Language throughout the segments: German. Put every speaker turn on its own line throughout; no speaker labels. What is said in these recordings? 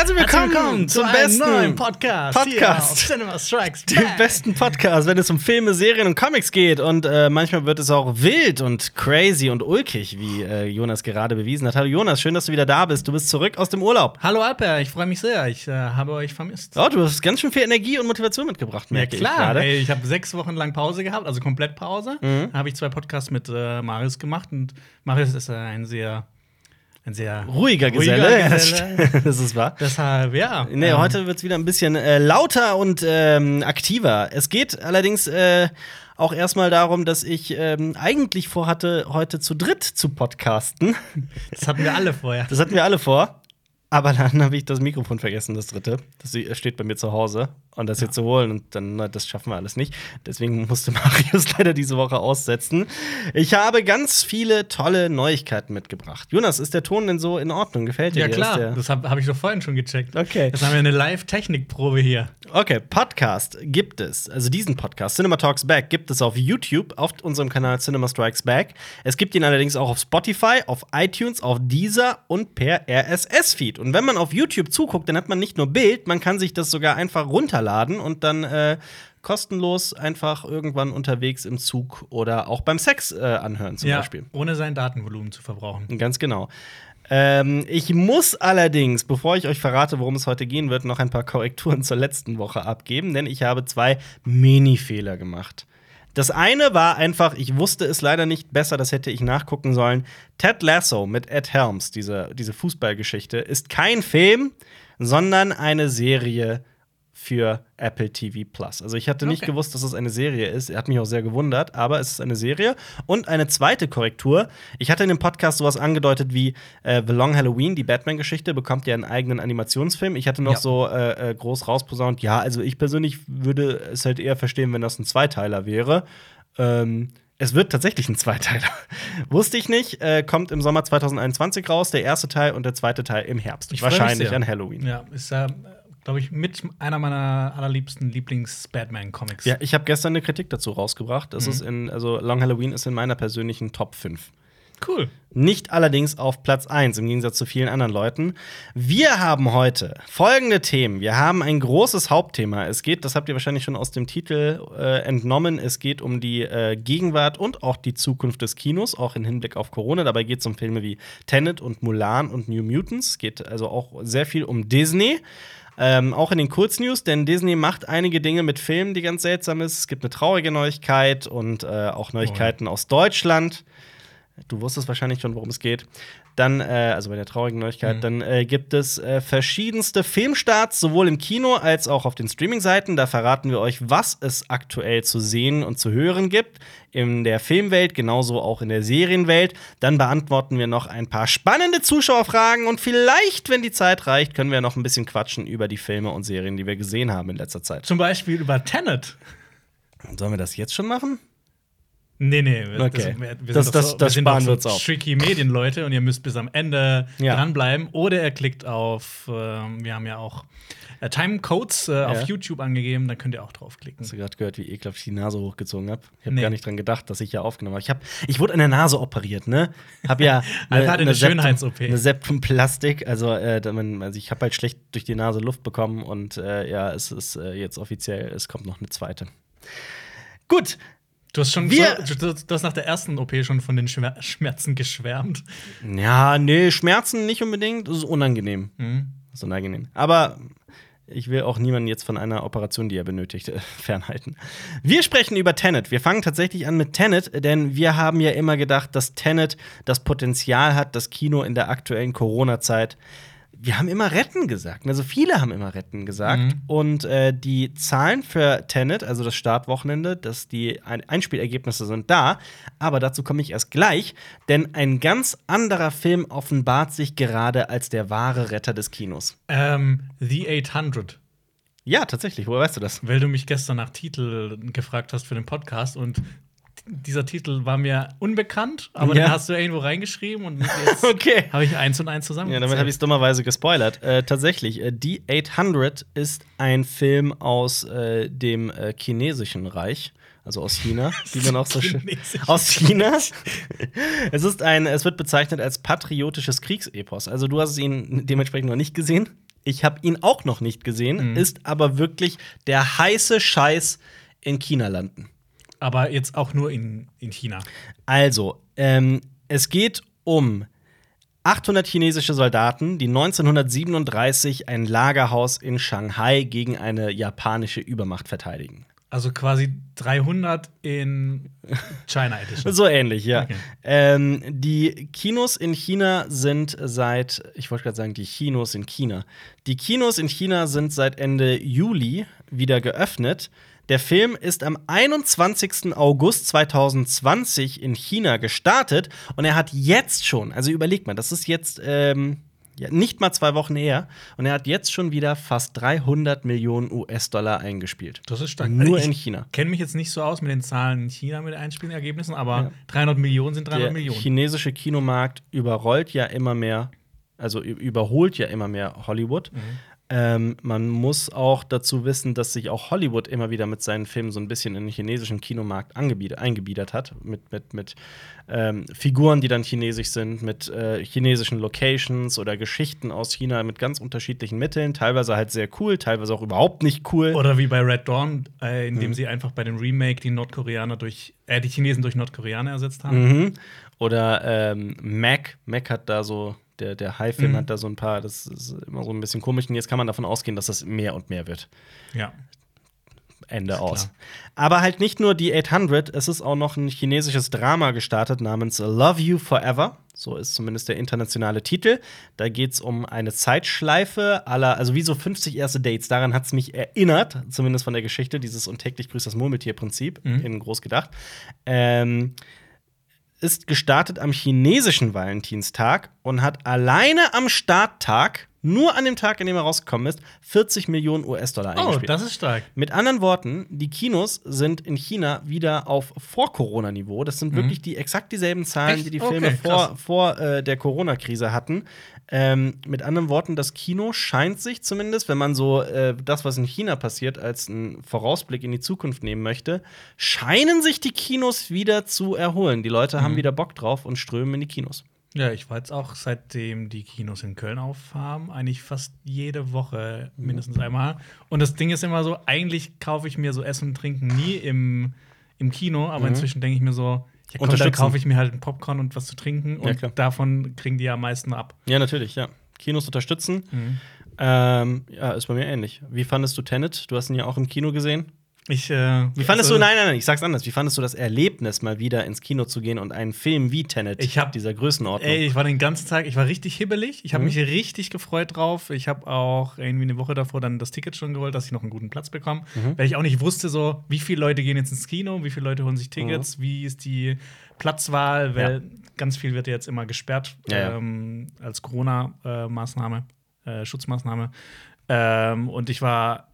Herzlich willkommen,
willkommen
zum
zu
besten
neuen Podcast,
Podcast.
Cinema Strikes Back.
besten Podcast, wenn es um Filme, Serien und Comics geht. Und äh, manchmal wird es auch wild und crazy und ulkig, wie äh, Jonas gerade bewiesen hat. Hallo Jonas, schön, dass du wieder da bist. Du bist zurück aus dem Urlaub.
Hallo Alper, ich freue mich sehr. Ich äh, habe euch vermisst.
Oh, du hast ganz schön viel Energie und Motivation mitgebracht,
ja
merke ich
klar,
gerade.
ey, ich habe sechs Wochen lang Pause gehabt, also komplett Pause.
Mhm.
Da habe ich zwei Podcasts mit äh, Marius gemacht und Marius ist ein sehr, ein sehr
Ruhiger Geselle.
Geselle.
das ist wahr.
Deshalb, ja.
Nee,
ähm,
heute wird es wieder ein bisschen äh, lauter und ähm, aktiver. Es geht allerdings äh, auch erstmal darum, dass ich ähm, eigentlich vorhatte, heute zu dritt zu podcasten.
Das hatten wir alle vorher.
Das hatten wir alle vor. Aber dann habe ich das Mikrofon vergessen, das dritte. Das steht bei mir zu Hause. Und das jetzt zu holen, und dann, na, das schaffen wir alles nicht. Deswegen musste Marius leider diese Woche aussetzen. Ich habe ganz viele tolle Neuigkeiten mitgebracht. Jonas, ist der Ton denn so in Ordnung? Gefällt dir
Ja klar, das habe hab ich doch vorhin schon gecheckt.
Okay.
Jetzt haben wir eine Live-Technikprobe hier.
Okay, Podcast gibt es, also diesen Podcast, Cinema Talks Back, gibt es auf YouTube, auf unserem Kanal Cinema Strikes Back. Es gibt ihn allerdings auch auf Spotify, auf iTunes, auf Deezer und per RSS-Feed. Und wenn man auf YouTube zuguckt, dann hat man nicht nur Bild, man kann sich das sogar einfach runterladen und dann äh, kostenlos einfach irgendwann unterwegs im Zug oder auch beim Sex äh, anhören zum
ja,
Beispiel.
ohne sein Datenvolumen zu verbrauchen.
Ganz genau. Ähm, ich muss allerdings, bevor ich euch verrate, worum es heute gehen wird, noch ein paar Korrekturen zur letzten Woche abgeben, denn ich habe zwei Mini-Fehler gemacht. Das eine war einfach, ich wusste es leider nicht besser, das hätte ich nachgucken sollen. Ted Lasso mit Ed Helms, diese, diese Fußballgeschichte, ist kein Film, sondern eine Serie für Apple TV Plus. Also ich hatte nicht
Okay.
gewusst, dass es eine Serie ist. Er hat mich auch sehr gewundert, aber es ist eine Serie. Und eine zweite Korrektur. Ich hatte in dem Podcast sowas angedeutet wie äh, The Long Halloween, die Batman-Geschichte, bekommt ja einen eigenen Animationsfilm. Ich hatte noch
Ja.
so äh, äh, groß rausposaunt, ja, also ich persönlich würde es halt eher verstehen, wenn das ein Zweiteiler wäre. Ähm, es wird tatsächlich ein Zweiteiler. Wusste ich nicht. Äh, kommt im Sommer 2021 raus, der erste Teil und der zweite Teil im Herbst.
Ich
Wahrscheinlich an Halloween.
Ja, ist ja, glaube ich, mit einer meiner allerliebsten Lieblings-Batman-Comics.
Ja, ich habe gestern eine Kritik dazu rausgebracht. Das ist in, also Long Halloween ist in meiner persönlichen Top 5.
Cool.
Nicht allerdings auf Platz 1, im Gegensatz zu vielen anderen Leuten. Wir haben heute folgende Themen. Wir haben ein großes Hauptthema. Es geht, das habt ihr wahrscheinlich schon aus dem Titel äh, entnommen, es geht um die äh, Gegenwart und auch die Zukunft des Kinos, auch im Hinblick auf Corona. Dabei geht es um Filme wie Tenet und Mulan und New Mutants. Es geht also auch sehr viel um Disney. Ähm, auch in den Kurznews, denn Disney macht einige Dinge mit Filmen, die ganz seltsam ist. Es gibt eine traurige Neuigkeit und äh, auch Neuigkeiten aus Deutschland. Du wusstest wahrscheinlich schon, worum es geht. Dann, äh, also bei der traurigen Neuigkeit, dann äh, gibt es äh, verschiedenste Filmstarts, sowohl im Kino als auch auf den Streaming-Seiten. Da verraten wir euch, was es aktuell zu sehen und zu hören gibt. In der Filmwelt, genauso auch in der Serienwelt. Dann beantworten wir noch ein paar spannende Zuschauerfragen und vielleicht, wenn die Zeit reicht, können wir noch ein bisschen quatschen über die Filme und Serien, die wir gesehen haben in letzter Zeit.
Zum Beispiel über Tenet.
Sollen wir das jetzt schon machen?
Nee, nee. wir-
Okay.
wir, wir
Das-
sind
das-
doch
das
doch
sparen
so
wir uns auf.
Tricky Medienleute und ihr müsst bis am Ende
Ja.
dranbleiben. Oder ihr klickt auf, ähm, wir haben ja auch äh, Timecodes äh, auf
Ja.
YouTube angegeben, dann könnt ihr auch draufklicken.
Hast du gerade gehört, wie ekelhaft ich die Nase hochgezogen habe? Ich habe
Nee.
gar nicht dran gedacht, dass ich ja aufgenommen habe. Ich, hab, ich wurde an der Nase operiert, ne? Hab ja
hatte eine
Septum-
Schönheits-OP.
Eine Septumplastik. Also, äh, also ich habe halt schlecht durch die Nase Luft bekommen und äh, ja, es ist äh, jetzt offiziell, es kommt noch eine zweite. Gut,
Du hast schon
Wir-
du, du hast nach der ersten OP schon von den Schmer Schmerzen geschwärmt.
ja, nee, Schmerzen nicht unbedingt, das ist unangenehm.
Mhm.
Das ist unangenehm. Aber ich will auch niemanden jetzt von einer Operation, die er benötigt, äh, fernhalten. Wir sprechen über Tenet. Wir fangen tatsächlich an mit Tenet, denn wir haben ja immer gedacht, dass Tenet das Potenzial hat, das Kino in der aktuellen Corona-Zeit. Wir haben immer retten gesagt. Also viele haben immer retten gesagt.
Mhm.
Und äh, die Zahlen für Tenet, also das Startwochenende, dass die Ein Einspielergebnisse sind da. Aber dazu komme ich erst gleich. Denn ein ganz anderer Film offenbart sich gerade als der wahre Retter des Kinos.
Ähm, The 800.
Ja, tatsächlich. Woher weißt du das?
Weil du mich gestern nach Titel gefragt hast für den Podcast und dieser Titel war mir unbekannt, aber
Ja.
den hast du irgendwo reingeschrieben und jetzt
Okay.
habe ich eins und eins zusammen.
Ja, damit habe ich es dummerweise gespoilert. Äh, tatsächlich, äh, die 800 ist ein Film aus äh, dem äh, chinesischen Reich. Also aus China, wie man auch so schön. Aus China. es ist ein, es wird bezeichnet als patriotisches Kriegsepos. Also du hast ihn dementsprechend noch nicht gesehen. Ich habe ihn auch noch nicht gesehen,
Mhm.
ist aber wirklich der heiße Scheiß in China landen.
Aber jetzt auch nur in, in China.
Also, ähm, es geht um 800 chinesische Soldaten, die 1937 ein Lagerhaus in Shanghai gegen eine japanische Übermacht verteidigen.
Also quasi 300 in China Edition.
So ähnlich, ja.
Okay.
Ähm, die Kinos in China sind seit, ich wollte gerade sagen, die Kinos in China. Die Kinos in China sind seit Ende Juli wieder geöffnet. Der Film ist am 21. August 2020 in China gestartet und er hat jetzt schon, also überlegt mal, das ist jetzt ähm, ja, nicht mal zwei Wochen her und er hat jetzt schon wieder fast 300 Millionen US-Dollar eingespielt.
Das ist stark.
Nur
Also
in
ich
China.
kenne mich jetzt nicht so aus mit den Zahlen in China mit Einspielergebnissen, aber
Ja.
300 Millionen sind 300
der
Millionen.
chinesische Kinomarkt überrollt ja immer mehr, also überholt ja immer mehr Hollywood.
Mhm.
Ähm, man muss auch dazu wissen, dass sich auch Hollywood immer wieder mit seinen Filmen so ein bisschen in den chinesischen Kinomarkt eingebiedert hat. Mit, mit, mit ähm, Figuren, die dann chinesisch sind, mit äh, chinesischen Locations oder Geschichten aus China mit ganz unterschiedlichen Mitteln. Teilweise halt sehr cool, teilweise auch überhaupt nicht cool.
Oder wie bei Red Dawn, äh,
Mhm.
in dem sie einfach bei dem Remake die Nordkoreaner durch, äh, die Chinesen durch Nordkoreaner ersetzt haben.
Mhm. Oder ähm, Mac. Mac hat da so, der, der High-Film
Mhm.
hat da so ein paar, das ist immer so ein bisschen komisch. Und jetzt kann man davon ausgehen, dass das mehr und mehr wird.
Ja.
Ende aus. Aber halt nicht nur die 800, es ist auch noch ein chinesisches Drama gestartet namens Love You Forever. So ist zumindest der internationale Titel. Da geht es um eine Zeitschleife aller, also wie so 50 erste Dates. Daran hat es mich erinnert, zumindest von der Geschichte, dieses und täglich grüßt das Murmeltier-Prinzip
Mhm.
in groß gedacht. Ähm, ist gestartet am chinesischen Valentinstag und hat alleine am Starttag, nur an dem Tag, an dem er rausgekommen ist, 40 Millionen US-Dollar
Oh,
eingespielt.
das ist stark.
Mit anderen Worten, die Kinos sind in China wieder auf Vor-Corona-Niveau. Das sind wirklich die exakt dieselben Zahlen,
Mhm. Echt?
die die
Okay,
Filme vor,
krass.
vor äh, der Corona-Krise hatten. Ähm, mit anderen Worten, das Kino scheint sich zumindest, wenn man so äh, das, was in China passiert, als einen Vorausblick in die Zukunft nehmen möchte, scheinen sich die Kinos wieder zu erholen. Die Leute
Mhm.
haben wieder Bock drauf und strömen in die Kinos.
Ja, ich war jetzt auch, seitdem die Kinos in Köln aufhaben, eigentlich fast jede Woche mindestens einmal. Und das Ding ist immer so, eigentlich kaufe ich mir so Essen und Trinken nie im, im Kino, aber inzwischen denke ich mir so, ja, komm, dann
Unterstützen.
kaufe ich mir halt einen Popcorn und was zu trinken
Ja,
und
klar.
davon kriegen die ja am meisten ab.
Ja, natürlich, ja. Kinos unterstützen.
Mhm.
Ähm, ja, ist bei mir ähnlich. Wie fandest du Tenet? Du hast ihn ja auch im Kino gesehen.
Ich, äh,
Wie fandest
also,
du, nein, nein, nein, ich sag's anders. Wie fandest du das Erlebnis, mal wieder ins Kino zu gehen und einen Film wie Tenet
Ich hab-
dieser Größenordnung?
Ey, ich war den ganzen Tag, ich war richtig hibbelig. Ich habe
Mhm.
mich richtig gefreut drauf. Ich habe auch irgendwie eine Woche davor dann das Ticket schon geholt, dass ich noch einen guten Platz bekomme.
Mhm.
Weil ich auch nicht wusste, so, wie viele Leute gehen jetzt ins Kino, wie viele Leute holen sich Tickets,
Mhm.
wie ist die Platzwahl, weil ganz viel wird ja jetzt immer gesperrt
Ja, ja.
Ähm, als Corona-Maßnahme, äh, Schutzmaßnahme. Ähm, und ich war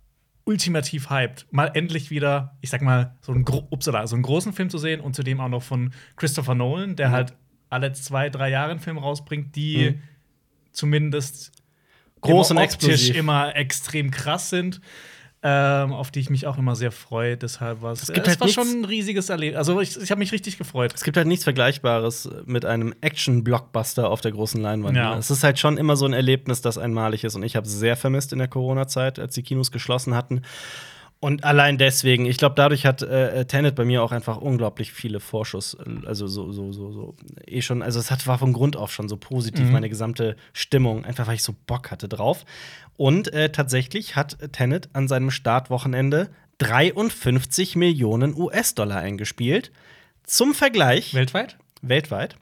ultimativ hyped, mal endlich wieder, ich sag mal, so einen, gro upsala, so einen großen Film zu sehen und zudem auch noch von Christopher Nolan, der
Mhm.
halt alle zwei, drei Jahre einen Film rausbringt, die
Mhm.
zumindest
Groß und
optisch
explosiv.
immer extrem krass sind. Ähm, auf die ich mich auch immer sehr freue. Deshalb war es
es halt
war schon ein riesiges Erlebnis. Also ich, ich habe mich richtig gefreut.
Es gibt halt nichts Vergleichbares mit einem Action-Blockbuster auf der großen Leinwand.
Ja.
Ne? Es ist halt schon immer so ein Erlebnis, das einmalig ist. Und ich habe es sehr vermisst in der Corona-Zeit, als die Kinos geschlossen hatten. Und allein deswegen, ich glaube, dadurch hat äh, Tenet bei mir auch einfach unglaublich viele Vorschuss, äh, also so, so, so, so, eh schon, also es hat, war von Grund auf schon so positiv,
Mhm.
meine gesamte Stimmung, einfach weil ich so Bock hatte drauf. Und äh, tatsächlich hat Tenet an seinem Startwochenende 53 Millionen US-Dollar eingespielt. Zum Vergleich,
Weltweit?
weltweit.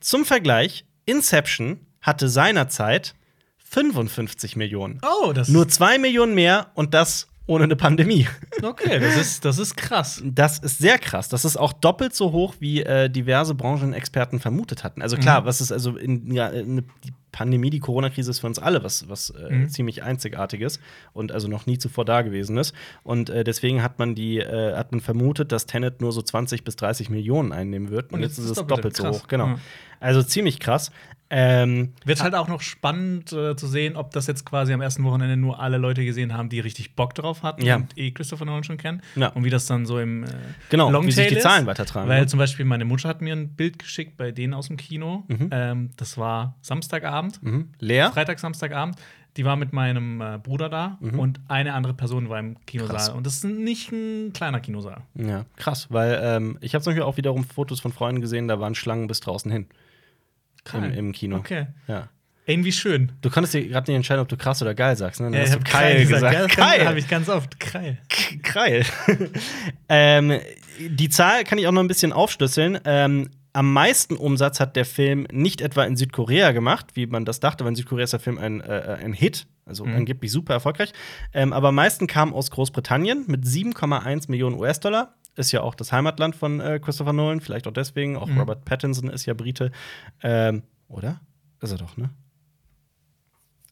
Zum Vergleich, Inception hatte seinerzeit 55 Millionen.
Oh, das
Nur zwei Millionen mehr und das ohne eine Pandemie.
okay, das ist, das ist krass.
Das ist sehr krass. Das ist auch doppelt so hoch, wie äh, diverse Branchenexperten vermutet hatten. Also klar,
Mhm.
was ist also in, ja, in, die Pandemie, die Corona-Krise ist für uns alle was, was äh,
Mhm.
ziemlich einzigartiges und also noch nie zuvor da gewesen ist. Und äh, deswegen hat man die, äh, hat man vermutet, dass Tenet nur so 20 bis 30 Millionen einnehmen wird. Und,
Und
jetzt ist es doppelt so hoch. Genau.
Ja.
Also ziemlich krass. Ähm,
Wird halt auch noch spannend äh, zu sehen, ob das jetzt quasi am ersten Wochenende nur alle Leute gesehen haben, die richtig Bock drauf hatten
Ja.
und eh Christopher Nolan schon kennen.
Ja.
Und wie das dann so im äh,
Genau, wie sich die
ist.
Zahlen weitertragen,
Weil
ne?
zum Beispiel meine Mutter hat mir ein Bild geschickt bei denen aus dem Kino.
Mhm.
Ähm, das war Samstagabend,
mhm. Leer?
Freitag, Samstagabend. Die war mit meinem äh, Bruder da und eine andere Person war im Kinosaal.
Mhm. Krass.
Und das ist nicht ein kleiner Kinosaal.
Ja, krass, weil ähm, ich habe zum Beispiel auch wiederum Fotos von Freunden gesehen, da waren Schlangen bis draußen hin. Im. Im Kino.
Okay.
Ja.
Irgendwie schön.
Du konntest dir gerade nicht entscheiden, ob du krass oder geil sagst, ne? Dann
Ja,
hast du
hab
Keil gesagt.
Ja, das
Keil!
habe ich ganz oft. Kreil.
Kreil. ähm, die Zahl kann ich auch noch ein bisschen aufschlüsseln. Ähm, am meisten Umsatz hat der Film nicht etwa in Südkorea gemacht, wie man das dachte, weil in Südkorea ist der Film ein, äh, ein Hit, also
Mhm.
angeblich super erfolgreich. Ähm, aber am meisten kam aus Großbritannien mit 7,1 Millionen US-Dollar. Ist ja auch das Heimatland von äh, Christopher Nolan, vielleicht auch deswegen. Auch
Mhm.
Robert Pattinson ist ja Brite. Ähm, oder? Ist er doch, ne?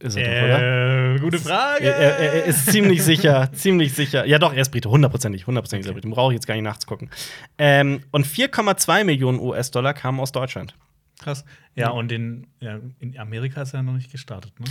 Ist er doch, oder?
Äh, gute Frage.
Er, er, er ist ziemlich sicher, ziemlich sicher. Ja, doch, er ist Brite, hundertprozentig, hundertprozentig ist er Brite. Brauche ich jetzt gar nicht nachzugucken. Ähm, und 4,2 Millionen US-Dollar kamen aus Deutschland.
Krass. Ja, und in, ja, in Amerika ist er noch nicht gestartet, ne?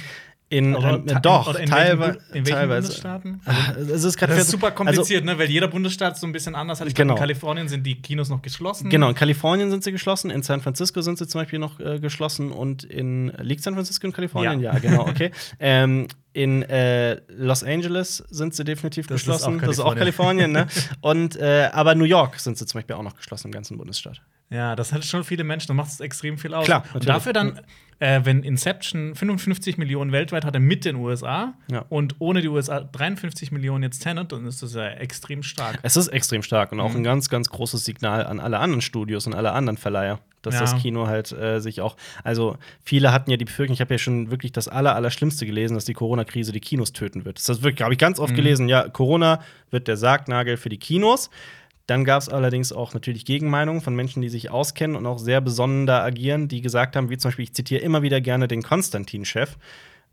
In,
Oder
ähm, doch,
oder in
teilwe
welchen, in welchen
teilweise.
Bundesstaaten?
Ah, Es ist
Das ist super
also,
kompliziert, ne? Weil jeder Bundesstaat ist so ein bisschen anders hat. Ich
Genau.
glaube, in Kalifornien sind die Kinos noch geschlossen.
Genau, in Kalifornien sind sie geschlossen, in San Francisco sind sie zum Beispiel noch äh, geschlossen und in liegt San Francisco in Kalifornien?
Ja.
Ja, genau, okay. ähm, in äh, Los Angeles sind sie definitiv
Das ist
geschlossen.
auch
das ist auch Kalifornien, ne? Und äh, aber New York sind sie zum Beispiel auch noch geschlossen im ganzen Bundesstaat.
Ja, das hat schon viele Menschen, das macht es extrem viel aus.
Klar,
Und dafür dann, äh, wenn Inception 55 Millionen weltweit hatte mit den USA
Ja.
und ohne die USA 53 Millionen jetzt Tenet, dann ist das ja extrem stark.
Es ist extrem stark und auch
Mhm.
ein ganz, ganz großes Signal an alle anderen Studios und alle anderen Verleiher, dass
Ja.
das Kino halt äh, sich auch. Also, viele hatten ja die Befürchtung, ich habe ja schon wirklich das Aller, Allerschlimmste gelesen, dass die Corona-Krise die Kinos töten wird. Das wirklich, habe ich ganz
Mhm.
oft gelesen. Ja, Corona wird der Sargnagel für die Kinos. Dann gab es allerdings auch natürlich Gegenmeinungen von Menschen, die sich auskennen und auch sehr besonnen da agieren, die gesagt haben, wie zum Beispiel, ich zitiere immer wieder gerne den Konstantin-Chef,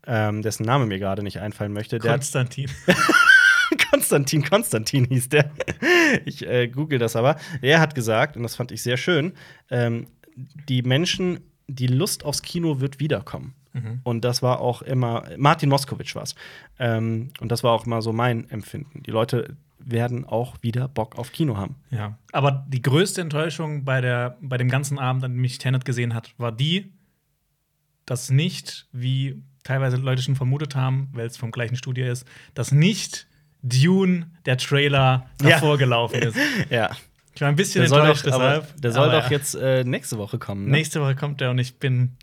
ähm, dessen Name mir gerade nicht einfallen möchte.
Konstantin.
Konstantin Konstantin hieß der. Ich äh, google das aber. Er hat gesagt, und das fand ich sehr schön, ähm, die Menschen, die Lust aufs Kino wird wiederkommen. Und das war auch immer, Martin Moskowitsch war es. Ähm, und das war auch immer so mein Empfinden. Die Leute werden auch wieder Bock auf Kino haben.
Ja. Aber die größte Enttäuschung bei, der, bei dem ganzen Abend, an dem ich Tenet gesehen hat, war die, dass nicht, wie teilweise Leute schon vermutet haben, weil es vom gleichen Studio ist, dass nicht Dune, der Trailer,
Ja.
davor gelaufen ist.
Ja.
Ich war ein bisschen
Der soll
enttäuscht
doch, aber,
deshalb.
der soll
aber
doch jetzt äh, nächste Woche kommen. Ne?
Nächste Woche kommt er und ich bin.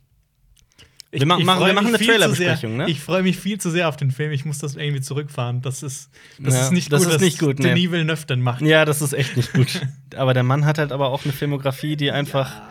Ich,
Wir machen- wir machen eine Trailerbesprechung, ne?
Ich freue mich viel zu sehr auf den Film. Ich muss das irgendwie zurückfahren. Das ist, das
Ja,
ist nicht
das
gut,
ist nicht gut, nee.
Denis Villeneuve dann macht.
Ja, das ist echt nicht gut. aber der Mann hat halt aber auch eine Filmografie, die einfach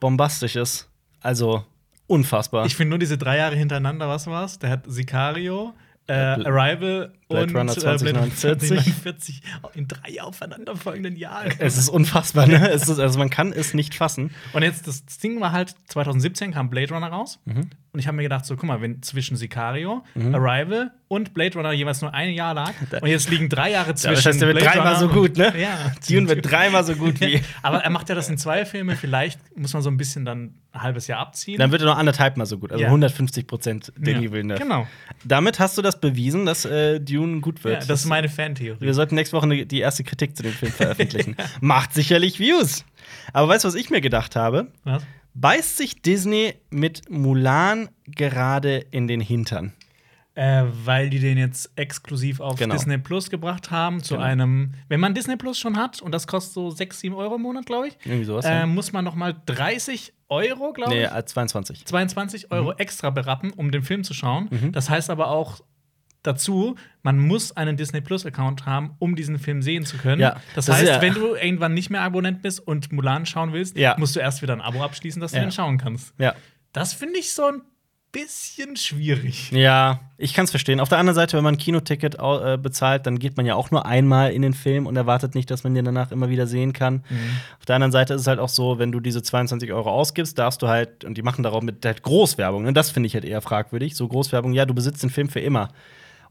bombastisch ist. Also unfassbar.
Ich finde nur diese drei Jahre hintereinander, was war's? Der hat Sicario, äh, Arrival
Blade
und
Runner
äh, Blade
2049.
2049 in drei aufeinanderfolgenden Jahren.
es ist unfassbar, ne? es ist, also man kann es nicht fassen.
Und jetzt, das Ding war halt, 2017 kam Blade Runner raus.
Mhm.
Und ich habe mir gedacht, so, guck mal, wenn zwischen Sicario, Arrival und Blade Runner jeweils nur ein Jahr lag, und jetzt liegen drei Jahre zwischen.
das heißt, der wird
Blade
dreimal so gut, ne?
Ja.
Dune wird dreimal so gut wie.
Aber er macht ja das in zwei Filme. Vielleicht muss man so ein bisschen dann ein halbes Jahr abziehen.
Dann wird er noch anderthalb Mal so gut. Also
Ja.
150 Prozent Denis
ja.
Villeneuve.
Genau.
Damit hast du das bewiesen, dass äh, Dune gut wird.
Ja, das ist meine Fantheorie.
Wir sollten nächste Woche die erste Kritik zu dem Film veröffentlichen. Macht sicherlich Views. Aber weißt du, was ich mir gedacht habe?
Was?
Beißt sich Disney mit Mulan gerade in den Hintern?
Äh, weil die den jetzt exklusiv auf
Genau.
Disney Plus gebracht haben, zu
Genau.
einem, wenn man Disney Plus schon hat, und das kostet so 6, 7 Euro im Monat, glaube ich,
Irgendwie sowas.
äh,
ja.
muss man noch mal 30 Euro, glaube
nee,
ich,
äh, 22.
22
Mhm.
Euro extra berappen, um den Film zu schauen. Das heißt aber auch dazu, man muss einen Disney Plus Account haben, um diesen Film sehen zu können.
Ja,
das,
das
heißt,
ja-
wenn du irgendwann nicht mehr Abonnent bist und Mulan schauen willst,
Ja.
musst du erst wieder ein Abo abschließen, dass du den schauen kannst.
Ja.
Das finde ich so ein bisschen schwierig.
Ja, ich kann es verstehen. Auf der anderen Seite, wenn man ein Kinoticket äh, bezahlt, dann geht man ja auch nur einmal in den Film und erwartet nicht, dass man den danach immer wieder sehen kann. Auf der anderen Seite ist es halt auch so, wenn du diese 22 Euro ausgibst, darfst du halt, und die machen darauf mit halt Großwerbung, ne? das finde ich halt eher fragwürdig, so Großwerbung, ja, du besitzt den Film für immer.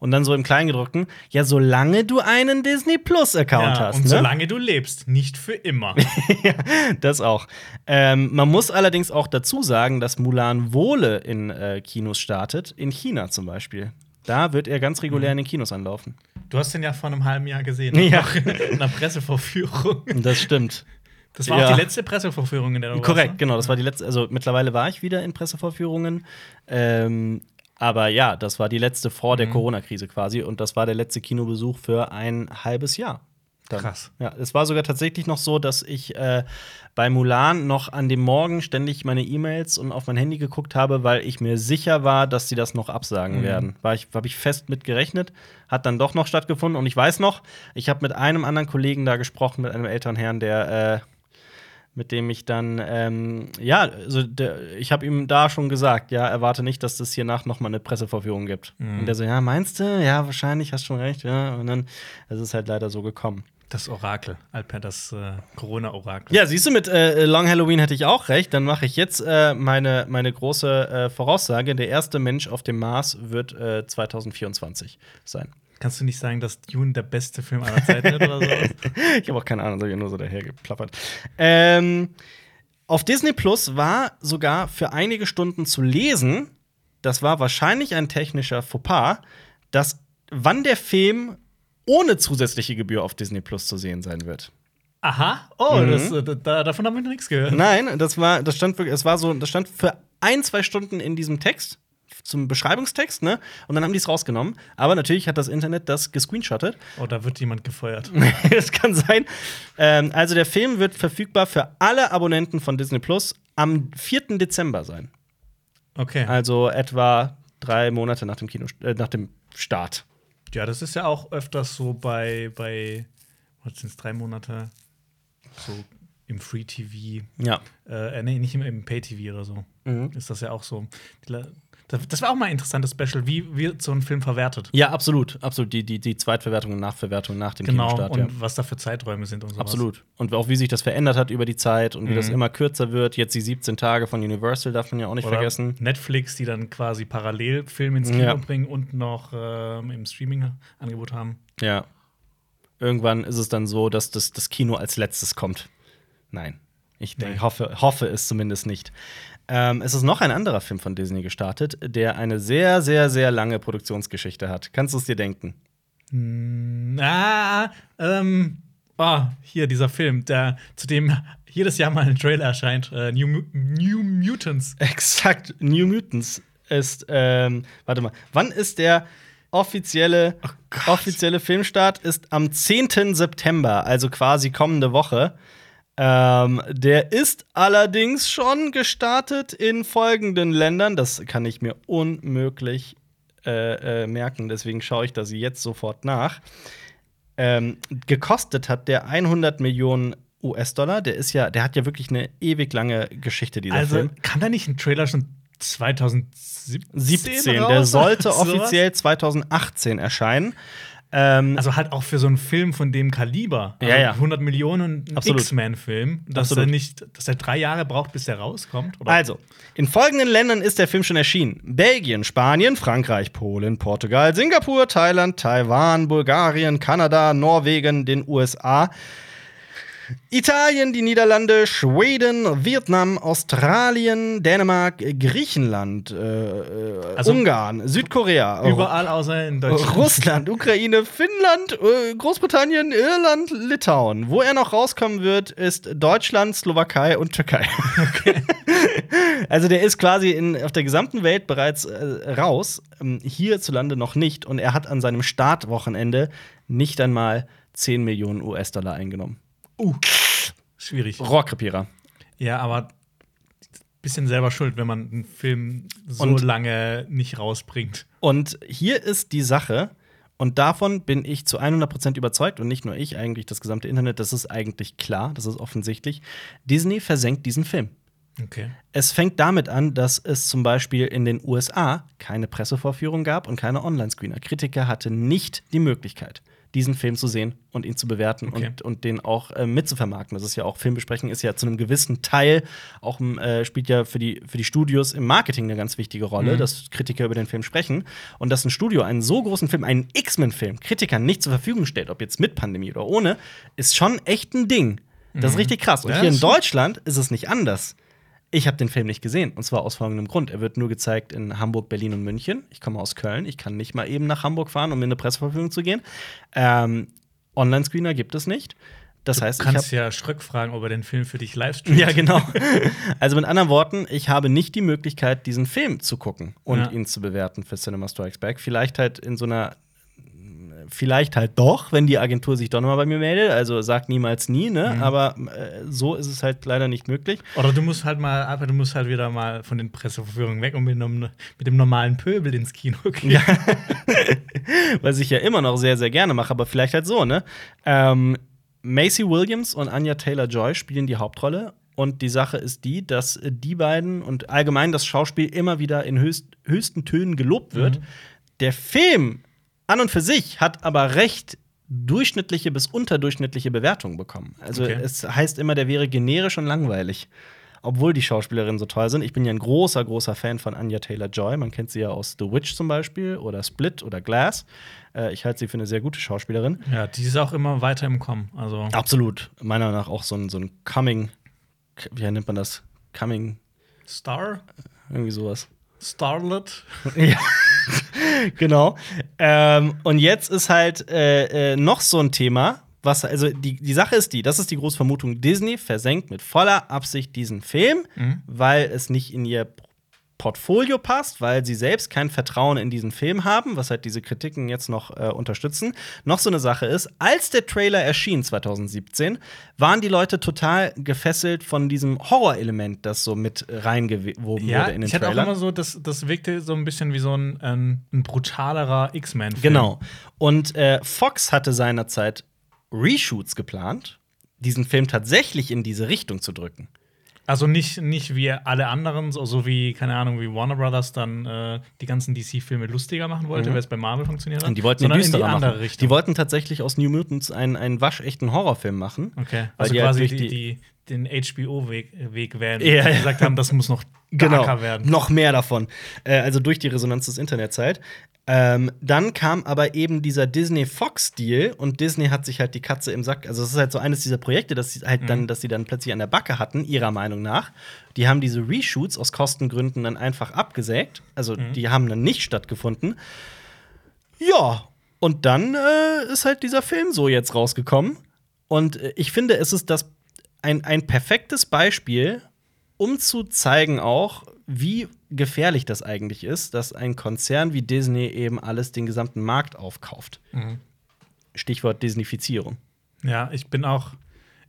Und dann so im Kleingedruckten, ja, solange du einen Disney Plus-Account
Ja,
hast.
und
ne?
solange du lebst, nicht für immer.
ja, das auch. Ähm, man muss allerdings auch dazu sagen, dass Mulan Wohle in äh, Kinos startet, in China zum Beispiel. Da wird er ganz regulär in den Kinos anlaufen.
Du hast den ja vor einem halben Jahr gesehen.
Ja.
Auch In einer Pressevorführung.
Das stimmt.
Das war
Ja.
auch die letzte Pressevorführung, in der du warst,
Korrekt,
ne?
genau. Das war die letzte. Also mittlerweile war ich wieder in Pressevorführungen. Ähm, aber ja, das war die letzte vor
Mhm.
der Corona-Krise quasi. Und das war der letzte Kinobesuch für ein halbes Jahr. Dann.
Krass.
Ja, es war sogar tatsächlich noch so, dass ich äh, bei Mulan noch an dem Morgen ständig meine E-Mails und auf mein Handy geguckt habe, weil ich mir sicher war, dass sie das noch absagen
Mhm.
werden. War ich, habe ich fest mit gerechnet, hat dann doch noch stattgefunden. Und ich weiß noch, ich habe mit einem anderen Kollegen da gesprochen, mit einem älteren Herrn, der äh, mit dem ich dann, ähm, ja, also der, ich habe ihm da schon gesagt, ja, erwarte nicht, dass es hiernach noch mal eine Pressevorführung gibt. Und der so, ja, meinst du? Ja, wahrscheinlich, hast schon recht, ja. Und dann ist es halt leider so gekommen.
Das Orakel, Alper, das äh, Corona-Orakel.
Ja, siehst du, mit äh, Long Halloween hätte ich auch recht. Dann mache ich jetzt äh, meine, meine große äh, Voraussage. Der erste Mensch auf dem Mars wird äh, 2024 sein.
Kannst du nicht sagen, dass Dune der beste Film aller Zeiten wird oder so?
ich habe auch keine Ahnung, das habe ich nur so dahergeplappert. Ähm, auf Disney Plus war sogar für einige Stunden zu lesen, das war wahrscheinlich ein technischer Fauxpas, dass wann der Film ohne zusätzliche Gebühr auf Disney Plus zu sehen sein wird.
Aha, oh,
Mhm.
das, äh, da, davon habe ich noch nichts gehört.
Nein, das war, das stand wirklich, es war so, das stand für ein, zwei Stunden in diesem Text zum Beschreibungstext, ne? Und dann haben die es rausgenommen. Aber natürlich hat das Internet das gescreenshottet.
Oh, da wird jemand gefeuert.
das kann sein. Ähm, also der Film wird verfügbar für alle Abonnenten von Disney Plus am 4. Dezember sein.
Okay.
Also etwa drei Monate nach dem Kino, äh, nach dem Start.
Ja, das ist ja auch öfters so bei, bei was sind es, drei Monate? So im Free TV.
Ja.
Äh, nee, nicht im, im Pay TV oder so.
Mhm.
Ist das ja auch so. Das war auch mal ein interessantes Special. Wie wird so ein Film verwertet?
Ja, absolut. Absolut. Die, die, die Zweitverwertung und Nachverwertung nach dem
Genau.
Kinostart.
Und
ja.
was da für Zeiträume sind und so.
Absolut. Und auch wie sich das verändert hat über die Zeit und wie das
Mhm.
immer kürzer wird. Jetzt die 17 Tage von Universal darf man ja auch nicht
Oder
vergessen.
Netflix, die dann quasi parallel Filme ins Kino
Ja.
bringen und noch ähm, im Streaming-Angebot haben.
Ja. Irgendwann ist es dann so, dass das, das Kino als letztes kommt. Nein. Ich denk, hoffe, hoffe es zumindest nicht. Ähm, es ist noch ein anderer Film von Disney gestartet, der eine sehr, sehr, sehr lange Produktionsgeschichte hat. Kannst du es dir denken?
Hm, ah, ähm, oh, hier dieser Film, der zu dem jedes Jahr mal ein Trailer erscheint. Äh, New, New Mutants.
Exakt. New Mutants ist, ähm, warte mal, wann ist der offizielle,
Gott.
offizielle Filmstart? Ist am 10. September, also quasi kommende Woche. Ähm, der ist allerdings schon gestartet in folgenden Ländern. Das kann ich mir unmöglich äh, äh, merken, deswegen schaue ich das jetzt sofort nach. Ähm, gekostet hat der 100 Millionen US-Dollar. Der ist ja, der hat ja wirklich eine ewig lange Geschichte, dieser
Also,
Film.
kann da nicht ein Trailer schon 2017
17.
raus?
Der sollte offiziell 2018 erscheinen. Ähm,
Also halt auch für so einen Film von dem Kaliber. Also
Ja, ja.
100 Millionen. X-Men-Film, dass
Absolut.
er nicht, dass er drei Jahre braucht, bis der rauskommt. Oder?
also, in folgenden Ländern ist der Film schon erschienen: Belgien, Spanien, Frankreich, Polen, Portugal, Singapur, Thailand, Taiwan, Bulgarien, Kanada, Norwegen, den USA. Italien, die Niederlande, Schweden, Vietnam, Australien, Dänemark, Griechenland, äh, äh,
Also-
Ungarn, Südkorea,
Überall außer in Deutschland.
Russland, Ukraine, Finnland, äh, Großbritannien, Irland, Litauen. Wo er noch rauskommen wird, ist Deutschland, Slowakei und Türkei. also der ist quasi in, auf der gesamten Welt bereits äh, raus, ähm, hierzulande noch nicht. Und er hat an seinem Startwochenende nicht einmal 10 Millionen US-Dollar eingenommen.
Uh, schwierig.
Rohrkrepierer.
Ja, aber bisschen selber schuld, wenn man einen Film so
Und-
lange nicht rausbringt.
Und hier ist die Sache, und davon bin ich zu 100% überzeugt, und nicht nur ich, eigentlich das gesamte Internet, das ist eigentlich klar, das ist offensichtlich. Disney versenkt diesen Film.
Okay.
Es fängt damit an, dass es zum Beispiel in den USA keine Pressevorführung gab und keine Online-Screener. Kritiker hatte nicht die Möglichkeit, diesen Film zu sehen und ihn zu bewerten
Okay.
und, und den auch äh, mitzuvermarkten. Das ist ja auch Filmbesprechen ist ja zu einem gewissen Teil auch ähm, äh, spielt ja für die für die Studios im Marketing eine ganz wichtige Rolle,
Mhm.
dass Kritiker über den Film sprechen und dass ein Studio einen so großen Film, einen X-Men-Film, Kritikern nicht zur Verfügung stellt, ob jetzt mit Pandemie oder ohne, ist schon echt ein Ding. Das ist richtig krass. Und
Mhm.
Hier in Deutschland ist es nicht anders. Ich habe den Film nicht gesehen und zwar aus folgendem Grund. Er wird nur gezeigt in Hamburg, Berlin und München. Ich komme aus Köln. Ich kann nicht mal eben nach Hamburg fahren, um in eine Presseverfügung zu gehen. Ähm, Online-Screener gibt es nicht. Das heißt,
Du
ich habe
kannst ja Schröck fragen, ob er den Film für dich live streamt.
ja, genau. Also mit anderen Worten, ich habe nicht die Möglichkeit, diesen Film zu gucken und
Ja.
ihn zu bewerten für Cinema Strikes Back. Vielleicht halt in so einer Vielleicht halt doch, wenn die Agentur sich doch noch mal bei mir meldet. Also sagt niemals nie, ne?
Mhm.
Aber äh, so ist es halt leider nicht möglich.
Oder du musst halt mal, aber du musst halt wieder mal von den Presseverführungen weg und mit dem, mit dem normalen Pöbel ins Kino gehen.
Ja. Was ich ja immer noch sehr, sehr gerne mache, aber vielleicht halt so, ne? Ähm, Macy Williams und Anya Taylor Joy spielen die Hauptrolle. Und die Sache ist die, dass die beiden und allgemein das Schauspiel immer wieder in höchst, höchsten Tönen gelobt wird.
Mhm.
Der Film an und für sich hat aber recht durchschnittliche bis unterdurchschnittliche Bewertungen bekommen. Also
Okay.
es heißt immer, der wäre generisch und langweilig. Obwohl die Schauspielerinnen so toll sind. Ich bin ja ein großer, großer Fan von Anya Taylor Joy. Man kennt sie ja aus The Witch zum Beispiel oder Split oder Glass. Äh, ich halte sie für eine sehr gute Schauspielerin.
Ja, die ist auch immer weiter im Kommen. Also,
Absolut. Meiner Meinung nach auch so ein, so ein Coming, wie nennt man das? Coming,
Star?
irgendwie sowas.
Starlet?
Ja, genau. Ähm, und jetzt ist halt äh, äh, noch so ein Thema, was, also die, die Sache ist die, das ist die große Vermutung, Disney versenkt mit voller Absicht diesen Film,
Mhm.
weil es nicht in ihr Portfolio passt, weil sie selbst kein Vertrauen in diesen Film haben, was halt diese Kritiken jetzt noch äh, unterstützen. Noch so eine Sache ist, als der Trailer erschien 2017, waren die Leute total gefesselt von diesem Horrorelement, das so mit reingewoben
Ja,
wurde in den
ich hatte auch
Trailer.
immer so, das, das wirkte so ein bisschen wie so ein, ähm, ein brutalerer X-Men-Film.
Genau. Und äh, Fox hatte seinerzeit Reshoots geplant, diesen Film tatsächlich in diese Richtung zu drücken.
Also nicht, nicht wie alle anderen, so, so wie, keine Ahnung, wie Warner Brothers dann äh, die ganzen DC-Filme lustiger machen wollte,
Mhm.
weil es bei Marvel funktioniert hat.
Und die wollten
sondern in die andere
machen.
Richtung.
Die wollten tatsächlich aus New Mutants einen, einen waschechten Horrorfilm machen.
okay, also
halt
quasi die,
die-
die, den HBO-Weg Weg wählen,
Ja, ja.
die gesagt haben, das muss noch
Genau,
werden.
noch mehr davon. Äh, also durch die Resonanz des Internets halt. Ähm, dann kam aber eben dieser Disney-Fox-Deal und Disney hat sich halt die Katze im Sack. Also, es ist halt so eines dieser Projekte, dass sie halt dann, dass sie dann plötzlich an der Backe hatten, ihrer Meinung nach. Die haben diese Reshoots aus Kostengründen dann einfach abgesägt. Also, die haben dann nicht stattgefunden. Ja, und dann äh, ist halt dieser Film so jetzt rausgekommen. Und äh, ich finde, es ist das ein, ein perfektes Beispiel, um zu zeigen auch, wie gefährlich das eigentlich ist, dass ein Konzern wie Disney eben alles, den gesamten Markt aufkauft.
Mhm.
Stichwort Disneyfizierung.
Ja, ich bin auch.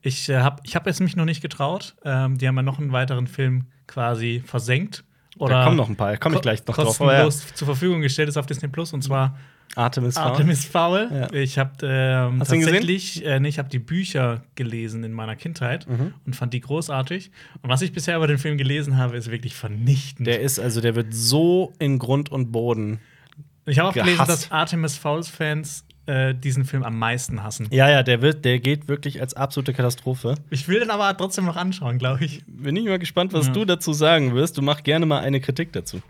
Ich äh, habe ich hab jetzt mich noch nicht getraut. Ähm, die haben ja noch einen weiteren Film quasi versenkt. Oder
da kommen noch ein paar, komme ich gleich noch drauf.
kostenlos zur Verfügung gestellt ist auf Disney Plus und zwar
Artemis Fowl.
Artemis Fowl.
Ja.
Ich habe ähm, tatsächlich, äh, nee, ich habe die Bücher gelesen in meiner Kindheit
Mhm.
und fand die großartig. Und was ich bisher über den Film gelesen habe, ist wirklich vernichtend.
Der ist also, der wird so in Grund und Boden.
ich habe auch gelesen, dass Artemis Fowls-Fans äh, diesen Film am meisten hassen.
Ja, ja, der wird, der geht wirklich als absolute Katastrophe.
Ich will den aber trotzdem noch anschauen, glaube ich.
Bin ich mal gespannt, was
Ja.
du dazu sagen wirst. Du mach gerne mal eine Kritik dazu.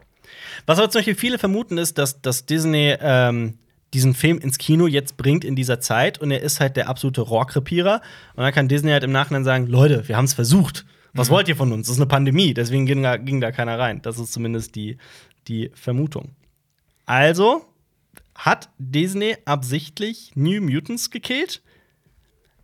Was aber zum Beispiel viele vermuten, ist, dass, dass Disney ähm, diesen Film ins Kino jetzt bringt in dieser Zeit und er ist halt der absolute Rohrkrepierer. Und dann kann Disney halt im Nachhinein sagen: Leute, wir haben es versucht. Was wollt ihr von uns? Das ist eine Pandemie, deswegen ging da, ging da keiner rein. Das ist zumindest die, die Vermutung. Also hat Disney absichtlich New Mutants gekillt?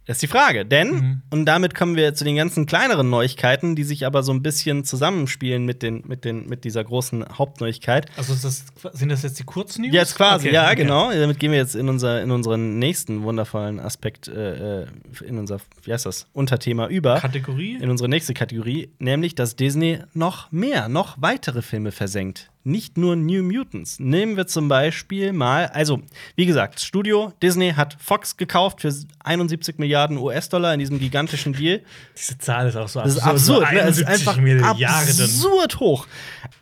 Das ist die Frage. Denn,
Mhm.
und damit kommen wir zu den ganzen kleineren Neuigkeiten, die sich aber so ein bisschen zusammenspielen mit, den, mit, den, mit dieser großen Hauptneuigkeit.
Also ist das, sind das jetzt die Kurznews?
Jetzt quasi,
Okay,
ja,
okay.
genau. Damit gehen wir jetzt in, unser, in unseren nächsten wundervollen Aspekt, äh, äh, in unser, wie heißt das, Unterthema über.
Kategorie?
In unsere nächste Kategorie, nämlich, dass Disney noch mehr, noch weitere Filme versenkt. Nicht nur New Mutants. Nehmen wir zum Beispiel mal, also, wie gesagt, Studio Disney hat Fox gekauft für 71 Milliarden US-Dollar in diesem gigantischen Deal.
Diese Zahl ist auch so
Das ist
absurd.
absurd,
So
ne? Es ist
71
einfach
Milliarden.
absurd hoch.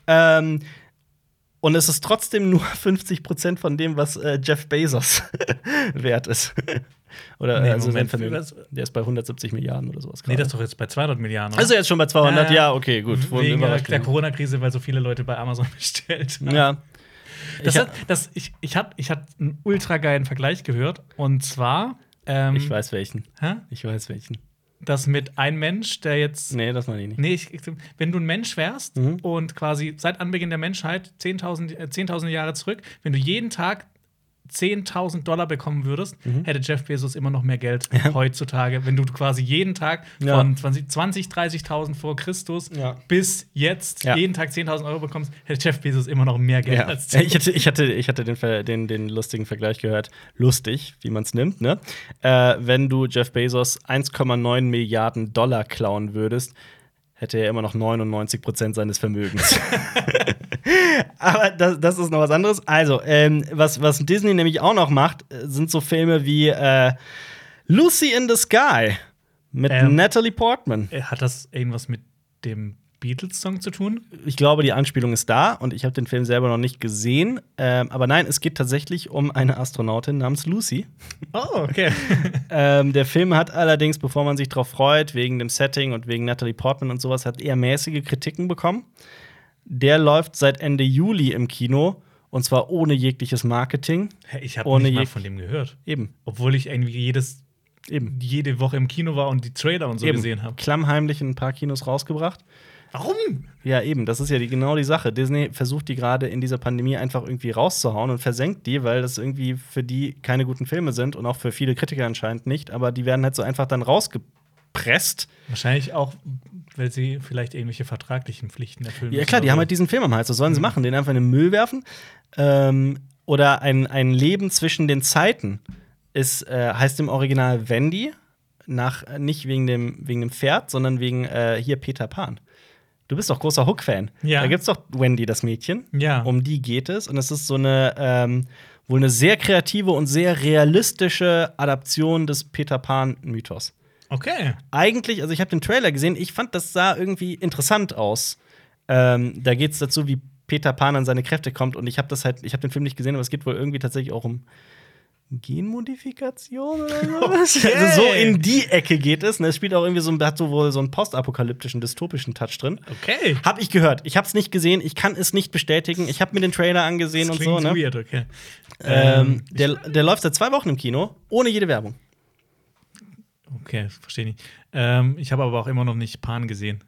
Ähm, Und es ist trotzdem nur 50 Prozent von dem, was äh, Jeff Bezos wert ist. Oder
Nee,
also sein
Moment,
Vermögen.
was-
Der ist bei 170 Milliarden oder sowas.
Nee,
gerade.
das ist doch jetzt bei 200 Milliarden. oder?
also jetzt schon bei 200, ja, okay, gut. Wurden
Wegen der Corona-Krise, weil so viele Leute bei Amazon bestellt haben.
Ja.
Das
ich,
hat, das, ich ich habe ich hab einen ultra geilen Vergleich gehört. Und zwar, ähm,
ich weiß welchen.
hä?
Ich weiß welchen.
dass mit ein Mensch, der jetzt.
Nee, das meine ich nicht.
Nee, ich, wenn du ein Mensch wärst
Mhm.
und quasi seit Anbeginn der Menschheit 10.000 äh, 10.000 Jahre zurück, wenn du jeden Tag 10.000 Dollar bekommen würdest,
Mhm.
hätte Jeff Bezos immer noch mehr Geld heutzutage. Wenn du quasi jeden Tag
Ja.
von 20, 20 30.000 vor Christus
Ja.
bis jetzt
Ja.
jeden Tag 10.000 Euro bekommst, hätte Jeff Bezos immer noch mehr Geld
Ja.
als du.
Ich hatte, ich hatte, ich hatte den, den, den lustigen Vergleich gehört. Lustig, wie man es nimmt, ne? Äh, wenn du Jeff Bezos 1,9 Milliarden Dollar klauen würdest, hätte er immer noch 99 Prozent seines Vermögens. Aber das, das ist noch was anderes. Also, ähm, was, was Disney nämlich auch noch macht, äh, sind so Filme wie äh, Lucy in the Sky mit
Ähm.
Natalie Portman.
Äh, Hat das irgendwas mit dem Beatles-Song zu tun?
Ich glaube, die Anspielung ist da und ich habe den Film selber noch nicht gesehen. Ähm, aber nein, es geht tatsächlich um eine Astronautin namens Lucy.
Oh, okay.
Ähm, der Film hat allerdings, bevor man sich darauf freut, wegen dem Setting und wegen Natalie Portman und sowas, hat eher mäßige Kritiken bekommen. Der läuft seit Ende Juli im Kino und zwar ohne jegliches Marketing.
Ich habe nicht mal von dem gehört.
Eben,
Obwohl ich irgendwie jedes,
eben.
jede Woche im Kino war und die Trailer und so
eben.
gesehen habe.
Klammheimlich in ein paar Kinos rausgebracht.
Warum?
Ja, eben, das ist ja die, genau die Sache. Disney versucht die gerade in dieser Pandemie einfach irgendwie rauszuhauen und versenkt die, weil das irgendwie für die keine guten Filme sind und auch für viele Kritiker anscheinend nicht. Aber die werden halt so einfach dann rausgepresst.
Wahrscheinlich auch, weil sie vielleicht irgendwelche vertraglichen Pflichten erfüllen.
Ja, klar, die haben halt diesen Film am Hals. Was sollen sie machen? Den einfach in den Müll werfen? Ähm, oder ein, ein Leben zwischen den Zeiten ist, äh, heißt im Original Wendy. Nach, nicht wegen dem, wegen dem Pferd, sondern wegen äh, hier Peter Pan. Du bist doch großer Hook-Fan.
Ja.
Da gibt's doch Wendy, das Mädchen.
Ja.
Um die geht es. Und es ist so eine ähm, wohl eine sehr kreative und sehr realistische Adaption des Peter Pan-Mythos.
Okay.
Eigentlich, also ich habe den Trailer gesehen, ich fand, das sah irgendwie interessant aus. Ähm, da geht es dazu, wie Peter Pan an seine Kräfte kommt. Und ich habe das halt, ich habe den Film nicht gesehen, aber es geht wohl irgendwie tatsächlich auch um Genmodifikation oder sowas.
Okay.
Also so in die Ecke geht es. Und es spielt auch irgendwie so, hat so wohl so einen postapokalyptischen, dystopischen Touch drin.
Okay.
Hab ich gehört. Ich habe es nicht gesehen. Ich kann es nicht bestätigen. Ich habe mir den Trailer angesehen
Das
und so. Ne?
weird, okay.
Ähm, der, der läuft seit zwei Wochen im Kino, ohne jede Werbung.
Okay, verstehe nicht. Ähm, ich habe aber auch immer noch nicht Pan gesehen.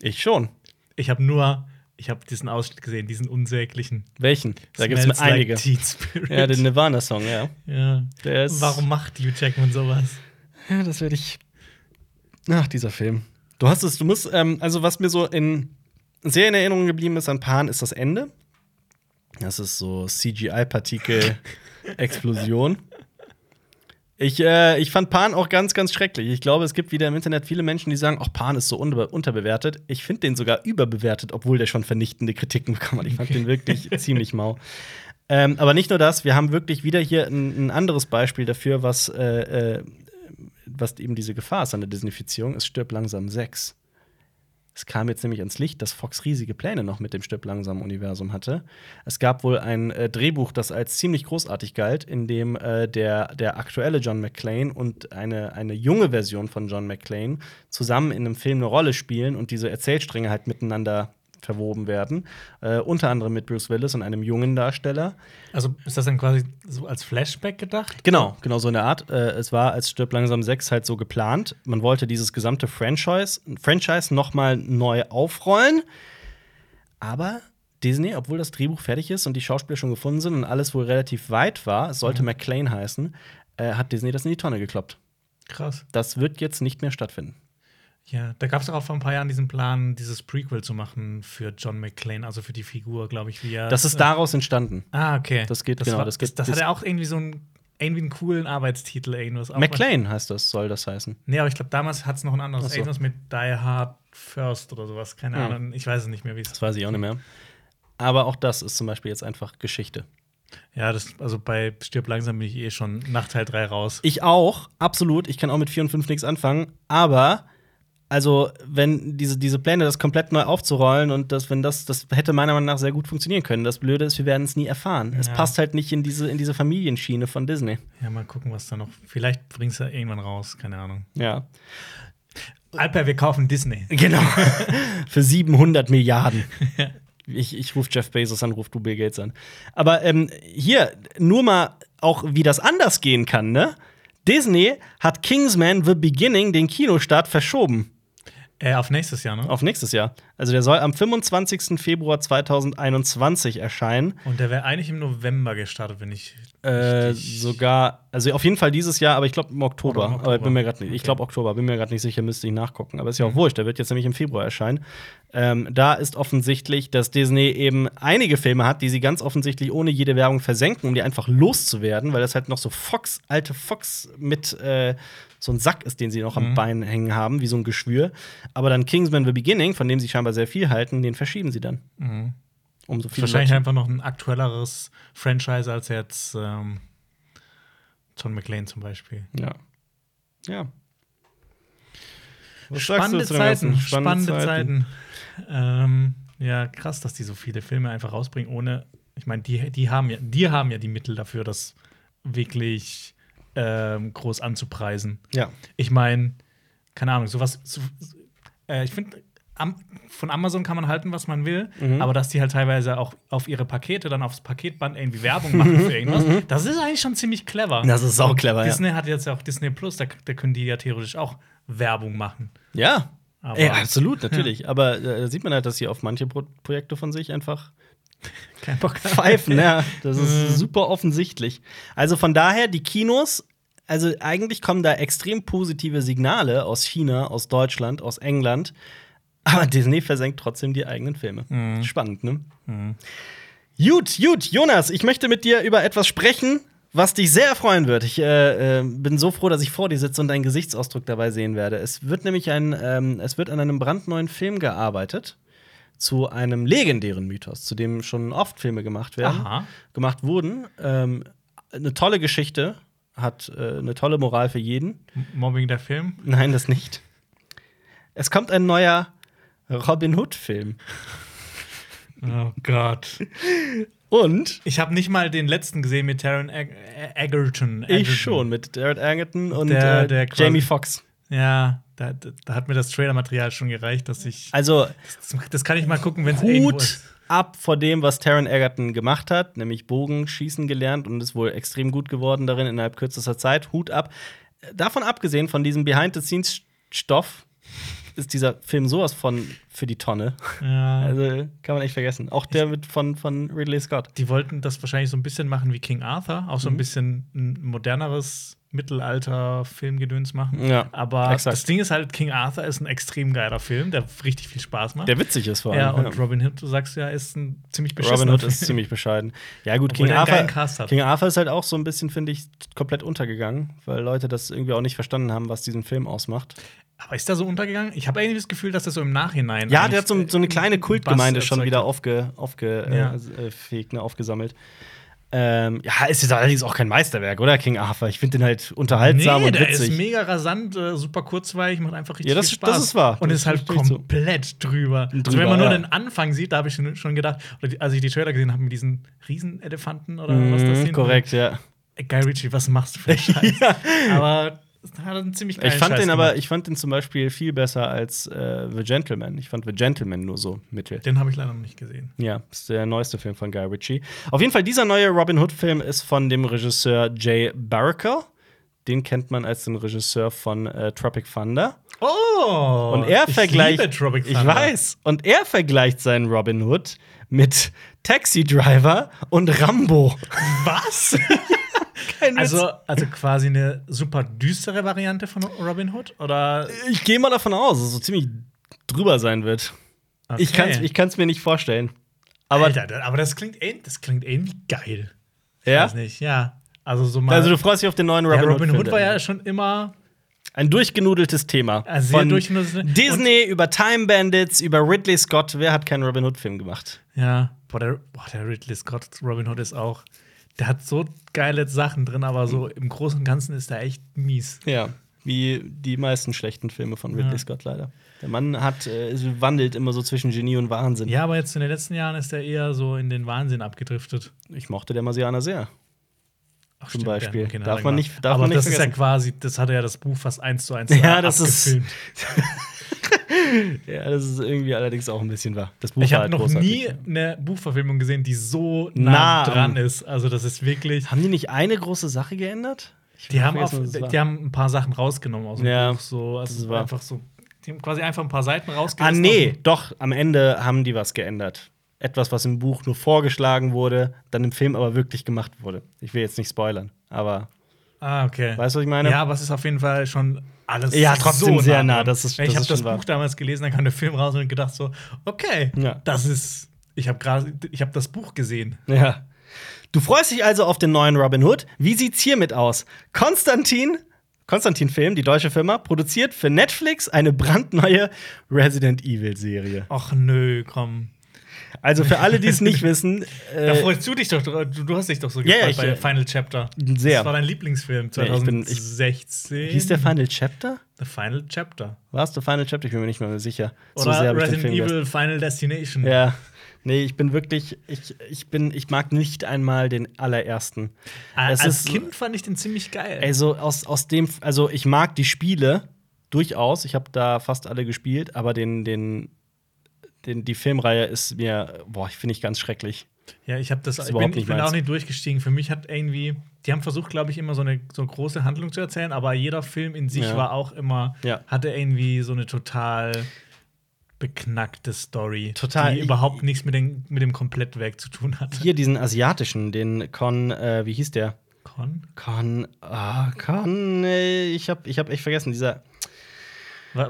Ich schon.
Ich habe nur, ich habe diesen Ausschnitt gesehen, diesen unsäglichen.
Welchen? Da gibt es einige.
Like
ja, den Nirvana-Song, ja.
ja.
Der ist-
Warum macht Hugh Jackman sowas?
Ja, das werde ich. Ach, dieser Film. Du hast es, du musst, ähm, also was mir so in sehr in Erinnerung geblieben ist an Pan, ist das Ende. Das ist so CGI-Partikel-Explosion. Ich, äh, ich fand Pan auch ganz, ganz schrecklich. Ich glaube, es gibt wieder im Internet viele Menschen, die sagen, ach, Pan ist so unbe unterbewertet. Ich finde den sogar überbewertet, obwohl der schon vernichtende Kritiken bekommen hat. Ich fand den wirklich ziemlich mau. Ähm, aber nicht nur das, wir haben wirklich wieder hier ein, ein anderes Beispiel dafür, was, äh, äh, was eben diese Gefahr ist an der Disneyfizierung. Es stirbt langsam 6. Es kam jetzt nämlich ans Licht, dass Fox riesige Pläne noch mit dem Stirb langsam Universum hatte. Es gab wohl ein äh, Drehbuch, das als ziemlich großartig galt, in dem äh, der, der aktuelle John McClane und eine, eine junge Version von John McClane zusammen in einem Film eine Rolle spielen und diese Erzählstränge halt miteinander verwoben werden. Äh, unter anderem mit Bruce Willis und einem jungen Darsteller.
Also ist das dann quasi so als Flashback gedacht?
Genau, genau so in der Art. Äh, es war als Stirb langsam 6 halt so geplant. Man wollte dieses gesamte Franchise, Franchise noch mal neu aufrollen. Aber Disney, obwohl das Drehbuch fertig ist und die Schauspieler schon gefunden sind und alles wohl relativ weit war, es sollte McClane heißen, äh, hat Disney das in die Tonne gekloppt.
Krass.
Das wird jetzt nicht mehr stattfinden.
Ja, da gab es auch vor ein paar Jahren diesen Plan, dieses Prequel zu machen für John McClane, also für die Figur, glaube ich, wie er.
Das ist daraus entstanden.
Ah, okay.
Das geht- genau,
war,
das
das,
geht
das,
bis-
hat ja auch irgendwie so einen, irgendwie einen coolen Arbeitstitel, irgendwas.
McClane heißt das, soll das heißen.
Nee, aber ich glaube, damals hat es noch ein anderes.
So.
Irgendwas mit Die Hard First oder sowas. Keine
Ja.
Ahnung. Ich weiß es nicht mehr, wie es
Das weiß ich auch nicht mehr. Aber auch das ist zum Beispiel jetzt einfach Geschichte.
Ja, das, also bei Stirb langsam bin ich eh schon nach Teil 3 raus.
Ich auch, absolut. Ich kann auch mit 4 und 5 nichts anfangen. Aber Also, wenn diese, diese Pläne, das komplett neu aufzurollen und das, wenn das, das hätte meiner Meinung nach sehr gut funktionieren können. Das Blöde ist, wir werden es nie erfahren. Es
Ja.
passt halt nicht in diese, in diese Familienschiene von Disney.
Ja, mal gucken, was da noch. Vielleicht bringst du irgendwann raus, keine Ahnung.
Ja.
Alper, wir kaufen Disney.
Genau. Für 700 Milliarden. Ich, ich rufe Jeff Bezos an, ruf du Bill Gates an. Aber ähm, hier, nur mal auch, wie das anders gehen kann, ne? Disney hat Kingsman The Beginning, den Kinostart, verschoben.
Äh, auf nächstes Jahr, ne?
Auf nächstes Jahr. Also der soll am 25. Februar 2021 erscheinen.
Und der wäre eigentlich im November gestartet, wenn ich.
Äh, sogar, also auf jeden Fall dieses Jahr, aber ich glaube im Oktober.
Im
Aber ich bin mir
Oktober.
grad nicht, ich
Okay.
glaube Oktober, bin mir gerade nicht sicher, müsste ich nachgucken. Aber ist ja auch
Mhm.
wurscht, der wird jetzt nämlich im Februar erscheinen. Ähm, da ist offensichtlich, dass Disney eben einige Filme hat, die sie ganz offensichtlich ohne jede Werbung versenken, um die einfach loszuwerden, weil das halt noch so Fox, alte Fox mit äh, so ein Sack ist, den sie noch am
Mhm.
Bein hängen haben, wie so ein Geschwür. Aber dann Kingsman The Beginning, von dem sie scheinbar sehr viel halten, den verschieben sie dann.
Mhm.
Um so viel
Wahrscheinlich einfach noch ein aktuelleres Franchise als jetzt ähm, John McClane zum Beispiel.
Ja. Ja. Was
Spannende? Zeiten. Spannende Zeiten. Ähm, ja, krass, dass die so viele Filme einfach rausbringen, ohne. Ich meine, die, die, haben ja, die haben ja die Mittel dafür, das wirklich ähm, groß anzupreisen.
Ja.
Ich meine, keine Ahnung, sowas. So, äh, ich finde, am, von Amazon kann man halten, was man will,
Mhm.
aber dass die halt teilweise auch auf ihre Pakete dann aufs Paketband irgendwie Werbung machen für irgendwas, das ist eigentlich schon ziemlich clever.
Mhm. Das ist sau clever, ja.
Disney hat jetzt ja auch Disney Plus, da, da können die ja theoretisch auch Werbung machen.
Ja.
Aber
Ey, absolut, natürlich. Aber äh, da sieht man halt, dass sie auf manche Pro Projekte von sich einfach
kein Bock
pfeifen. ja. Das
Mhm.
ist super offensichtlich. Also von daher, die Kinos, also eigentlich kommen da extrem positive Signale aus China, aus Deutschland, aus England. Aber Disney versenkt trotzdem die eigenen Filme.
Mhm.
Spannend, ne? Gut, gut, Jonas, ich möchte mit dir über etwas sprechen, was dich sehr erfreuen wird. Ich äh, äh, bin so froh, dass ich vor dir sitze und deinen Gesichtsausdruck dabei sehen werde. Es wird nämlich ein, ähm, es wird an einem brandneuen Film gearbeitet zu einem legendären Mythos, zu dem schon oft Filme gemacht werden,
Aha.
gemacht wurden. Ähm, eine tolle Geschichte, hat äh, eine tolle Moral für jeden.
Mobbing der Film.
Nein, das nicht. Es kommt ein neuer Robin Hood-Film.
Oh Gott.
Und
Ich habe nicht mal den letzten gesehen mit Taron Eg Egerton.
ich
Egerton.
schon mit Jared Egerton und
Der-
äh,
der quasi-
Jamie Foxx.
Ja, da, da, hat mir das Trailer-Material schon gereicht, dass ich.
Also
Das, das kann ich mal gucken, wenn es irgendwo ist.
ab vor dem, was Taron Egerton gemacht hat, nämlich Bogenschießen gelernt und ist wohl extrem gut geworden darin innerhalb kürzester Zeit. Hut ab. Davon abgesehen, von diesem Behind-the-Scenes-Stoff, ist dieser Film sowas von für die Tonne.
Ja.
Also kann man echt vergessen. Auch der mit von, von Ridley Scott.
Die wollten das wahrscheinlich so ein bisschen machen wie King Arthur, auch so
Mhm.
ein bisschen ein moderneres Mittelalter-Filmgedöns machen.
Ja,
Aber
exakt.
das Ding ist halt, King Arthur ist ein extrem geiler Film, der richtig viel Spaß macht.
Der witzig ist vor
ja,
allem.
und Robin Hood, du sagst ja, ist ein ziemlich beschissener
Robin Hood ist ziemlich bescheiden. Ja, gut,
Obwohl
King Arthur,
geilen Cast hat.
King Arthur ist halt auch so ein bisschen, finde ich, komplett untergegangen, weil Leute das irgendwie auch nicht verstanden haben, was diesen Film ausmacht.
Aber ist der so untergegangen? Ich habe irgendwie das Gefühl, dass das so im Nachhinein.
Ja,
eigentlich,
der hat so, so eine
äh,
kleine
Bass
Kultgemeinde schon wieder aufge, aufge,
Ja.
äh, äh, fähig, ne, aufgesammelt. Ähm, ja, ist jetzt allerdings auch kein Meisterwerk, oder? King Arthur. Ich finde den halt unterhaltsam
nee,
und
der
witzig.
ist mega rasant, äh, super kurzweilig, macht einfach richtig
Ja, das-
viel Spaß.
das ist wahr.
Und ist halt
stimme ich zu.
komplett drüber. also
Drüber,
wenn man nur
ja.
den Anfang sieht, da habe ich schon, gedacht, als ich die Trailer gesehen habe mit diesen Riesenelefanten oder was das sind.
korrekt, ja.
Ey, Guy Ritchie, was machst du für einen Scheiß? Aber er hat einen ziemlich geilen
Ich fand
Scheiß
den aber,
gemacht.
ich fand den zum Beispiel viel besser als äh, The Gentleman. Ich fand The Gentleman nur so mittel.
Den habe ich leider noch nicht gesehen.
Ja, ist der neueste Film von Guy Ritchie. Auf jeden Fall, dieser neue Robin Hood-Film ist von dem Regisseur Jay Barker. Den kennt man als den Regisseur von äh, Tropic Thunder.
Oh!
Und er
ich
vergleicht.
liebe Tropic
ich
Thunder.
weiß. Und er vergleicht seinen Robin Hood mit Taxi Driver und Rambo.
Was?
Kein Witz.
also, also quasi eine super düstere Variante von Robin Hood? Oder?
ich gehe mal davon aus, dass es so ziemlich drüber sein wird. Ich
Okay.
kann es ich kann's mir nicht vorstellen. Aber
Alter, aber das klingt, das klingt irgendwie geil. Ich
Ja?
weiß nicht, ja. Also so mal.
also du freust dich auf den neuen
ja,
Robin,
Robin
Hood.
Hood
Film
war ja schon immer.
Ein durchgenudeltes Thema.
Sehr
Von
durchgenudeltes-
Disney über Time Bandits, über Ridley Scott. Wer hat keinen Robin Hood-Film gemacht?
Ja, boah, der, boah, der Ridley Scott, Robin Hood ist auch. Der hat so geile Sachen drin, aber so im Großen und Ganzen ist er echt mies.
Ja. Wie die meisten schlechten Filme von Ridley
Ja.
Scott leider. Der Mann hat, äh, wandelt immer so zwischen Genie und Wahnsinn.
Ja, aber jetzt in den letzten Jahren ist er eher so in den Wahnsinn abgedriftet.
Ich mochte der Marsianer sehr.
Ach,
Zum Beispiel.
dann
Darf man nicht- darf
aber
man nicht
das ist ja
vergessen.
quasi, das hat er ja das Buch fast eins zu eins
Ja, das ist-
abgefilmt.
Ja, das ist irgendwie allerdings auch ein bisschen wahr. Das Buch
Ich habe
halt
noch nie eine Buchverfilmung gesehen, die so
Nah
nah, dran ist. Also das ist wirklich.
Haben die nicht eine große Sache geändert?
Die haben, auf,
vergessen,
die haben ein paar Sachen rausgenommen aus dem
Ja,
Buch. So,
das
also
war-
einfach so. Die haben quasi einfach ein paar Seiten
Ah,
rausgelassen.
nee, doch, am Ende haben die was geändert. Etwas, was im Buch nur vorgeschlagen wurde, dann im Film aber wirklich gemacht wurde. Ich will jetzt nicht spoilern, aber
Ah, okay.
weißt du, was ich meine?
Ja, aber es ist auf jeden Fall schon alles
Ja, trotzdem sehr
dran.
nah, das ist-
ich
das
habe
ist
das
schon wahr.
Buch damals gelesen, dann kam der Film raus und gedacht so, okay,
Ja.
das ist. Ich habe gerade, ich habe das Buch gesehen.
Ja. Du freust dich also auf den neuen Robin Hood. Wie sieht's hiermit aus? Konstantin, Konstantin-Film, die deutsche Firma, produziert für Netflix eine brandneue Resident Evil-Serie.
Ach nö, komm.
Also für alle, die es nicht wissen,
Da
äh,
freust du dich doch, du, du hast dich doch so
Ja, ja,
gefreut
ich,
bei
äh,
Final Chapter.
sehr.
Das war dein Lieblingsfilm
Ja, ich bin- ich-
2016.
hieß der Final Chapter?
The Final Chapter.
War es der Final Chapter? Ich bin mir nicht mehr sicher.
Oder
ich den
Resident. Evil Final Destination.
Ja. Nee, ich bin wirklich, ich, ich bin, ich mag nicht einmal den allerersten.
A-
Es
Als
ist-
Kind fand ich den ziemlich geil.
Also aus, aus dem, also ich mag die Spiele durchaus. Ich habe da fast alle gespielt, aber den, den, den, die Filmreihe ist mir, boah, ich finde ich ganz schrecklich.
Ja, ich habe das,
Ist
ich bin, ich
nicht
bin auch nicht durchgestiegen. Für mich hat irgendwie, die haben versucht, glaube ich, immer so eine so eine große Handlung zu erzählen, aber jeder Film in sich
Ja.
war auch immer,
Ja.
hatte irgendwie so eine total beknackte Story,
Total.
die überhaupt nichts mit, den, mit dem Komplettwerk zu tun hatte.
Hier diesen asiatischen, den Con, äh, wie hieß der?
Con?
Con, ah, Con, äh, ich habe ich hab echt vergessen, dieser,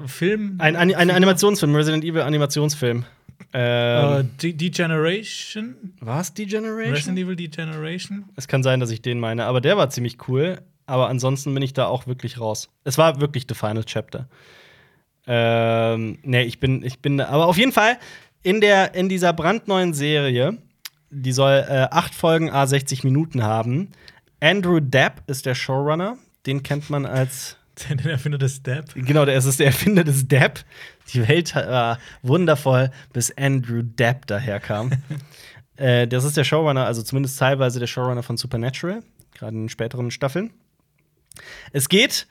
Film?
ein, ein, ein Animationsfilm, Resident Evil Animationsfilm.
äh,
Ähm,
De Degeneration?
war es Degeneration?
Resident Evil Degeneration?
Es kann sein, dass ich den meine, aber der war ziemlich cool. Aber ansonsten bin ich da auch wirklich raus. Es war wirklich The Final Chapter. Ähm, nee, ich bin, ich bin, aber auf jeden Fall in der, in dieser brandneuen Serie, die soll äh, acht Folgen a 60 Minuten haben. Andrew Depp ist der Showrunner. Den kennt man als
Der der Erfinder des Step?
Genau, der ist der Erfinder des Depp. Die Welt war wundervoll, bis Andrew Depp daherkam. äh, das ist der Showrunner, also zumindest teilweise der Showrunner von Supernatural, gerade in den späteren Staffeln. Es geht,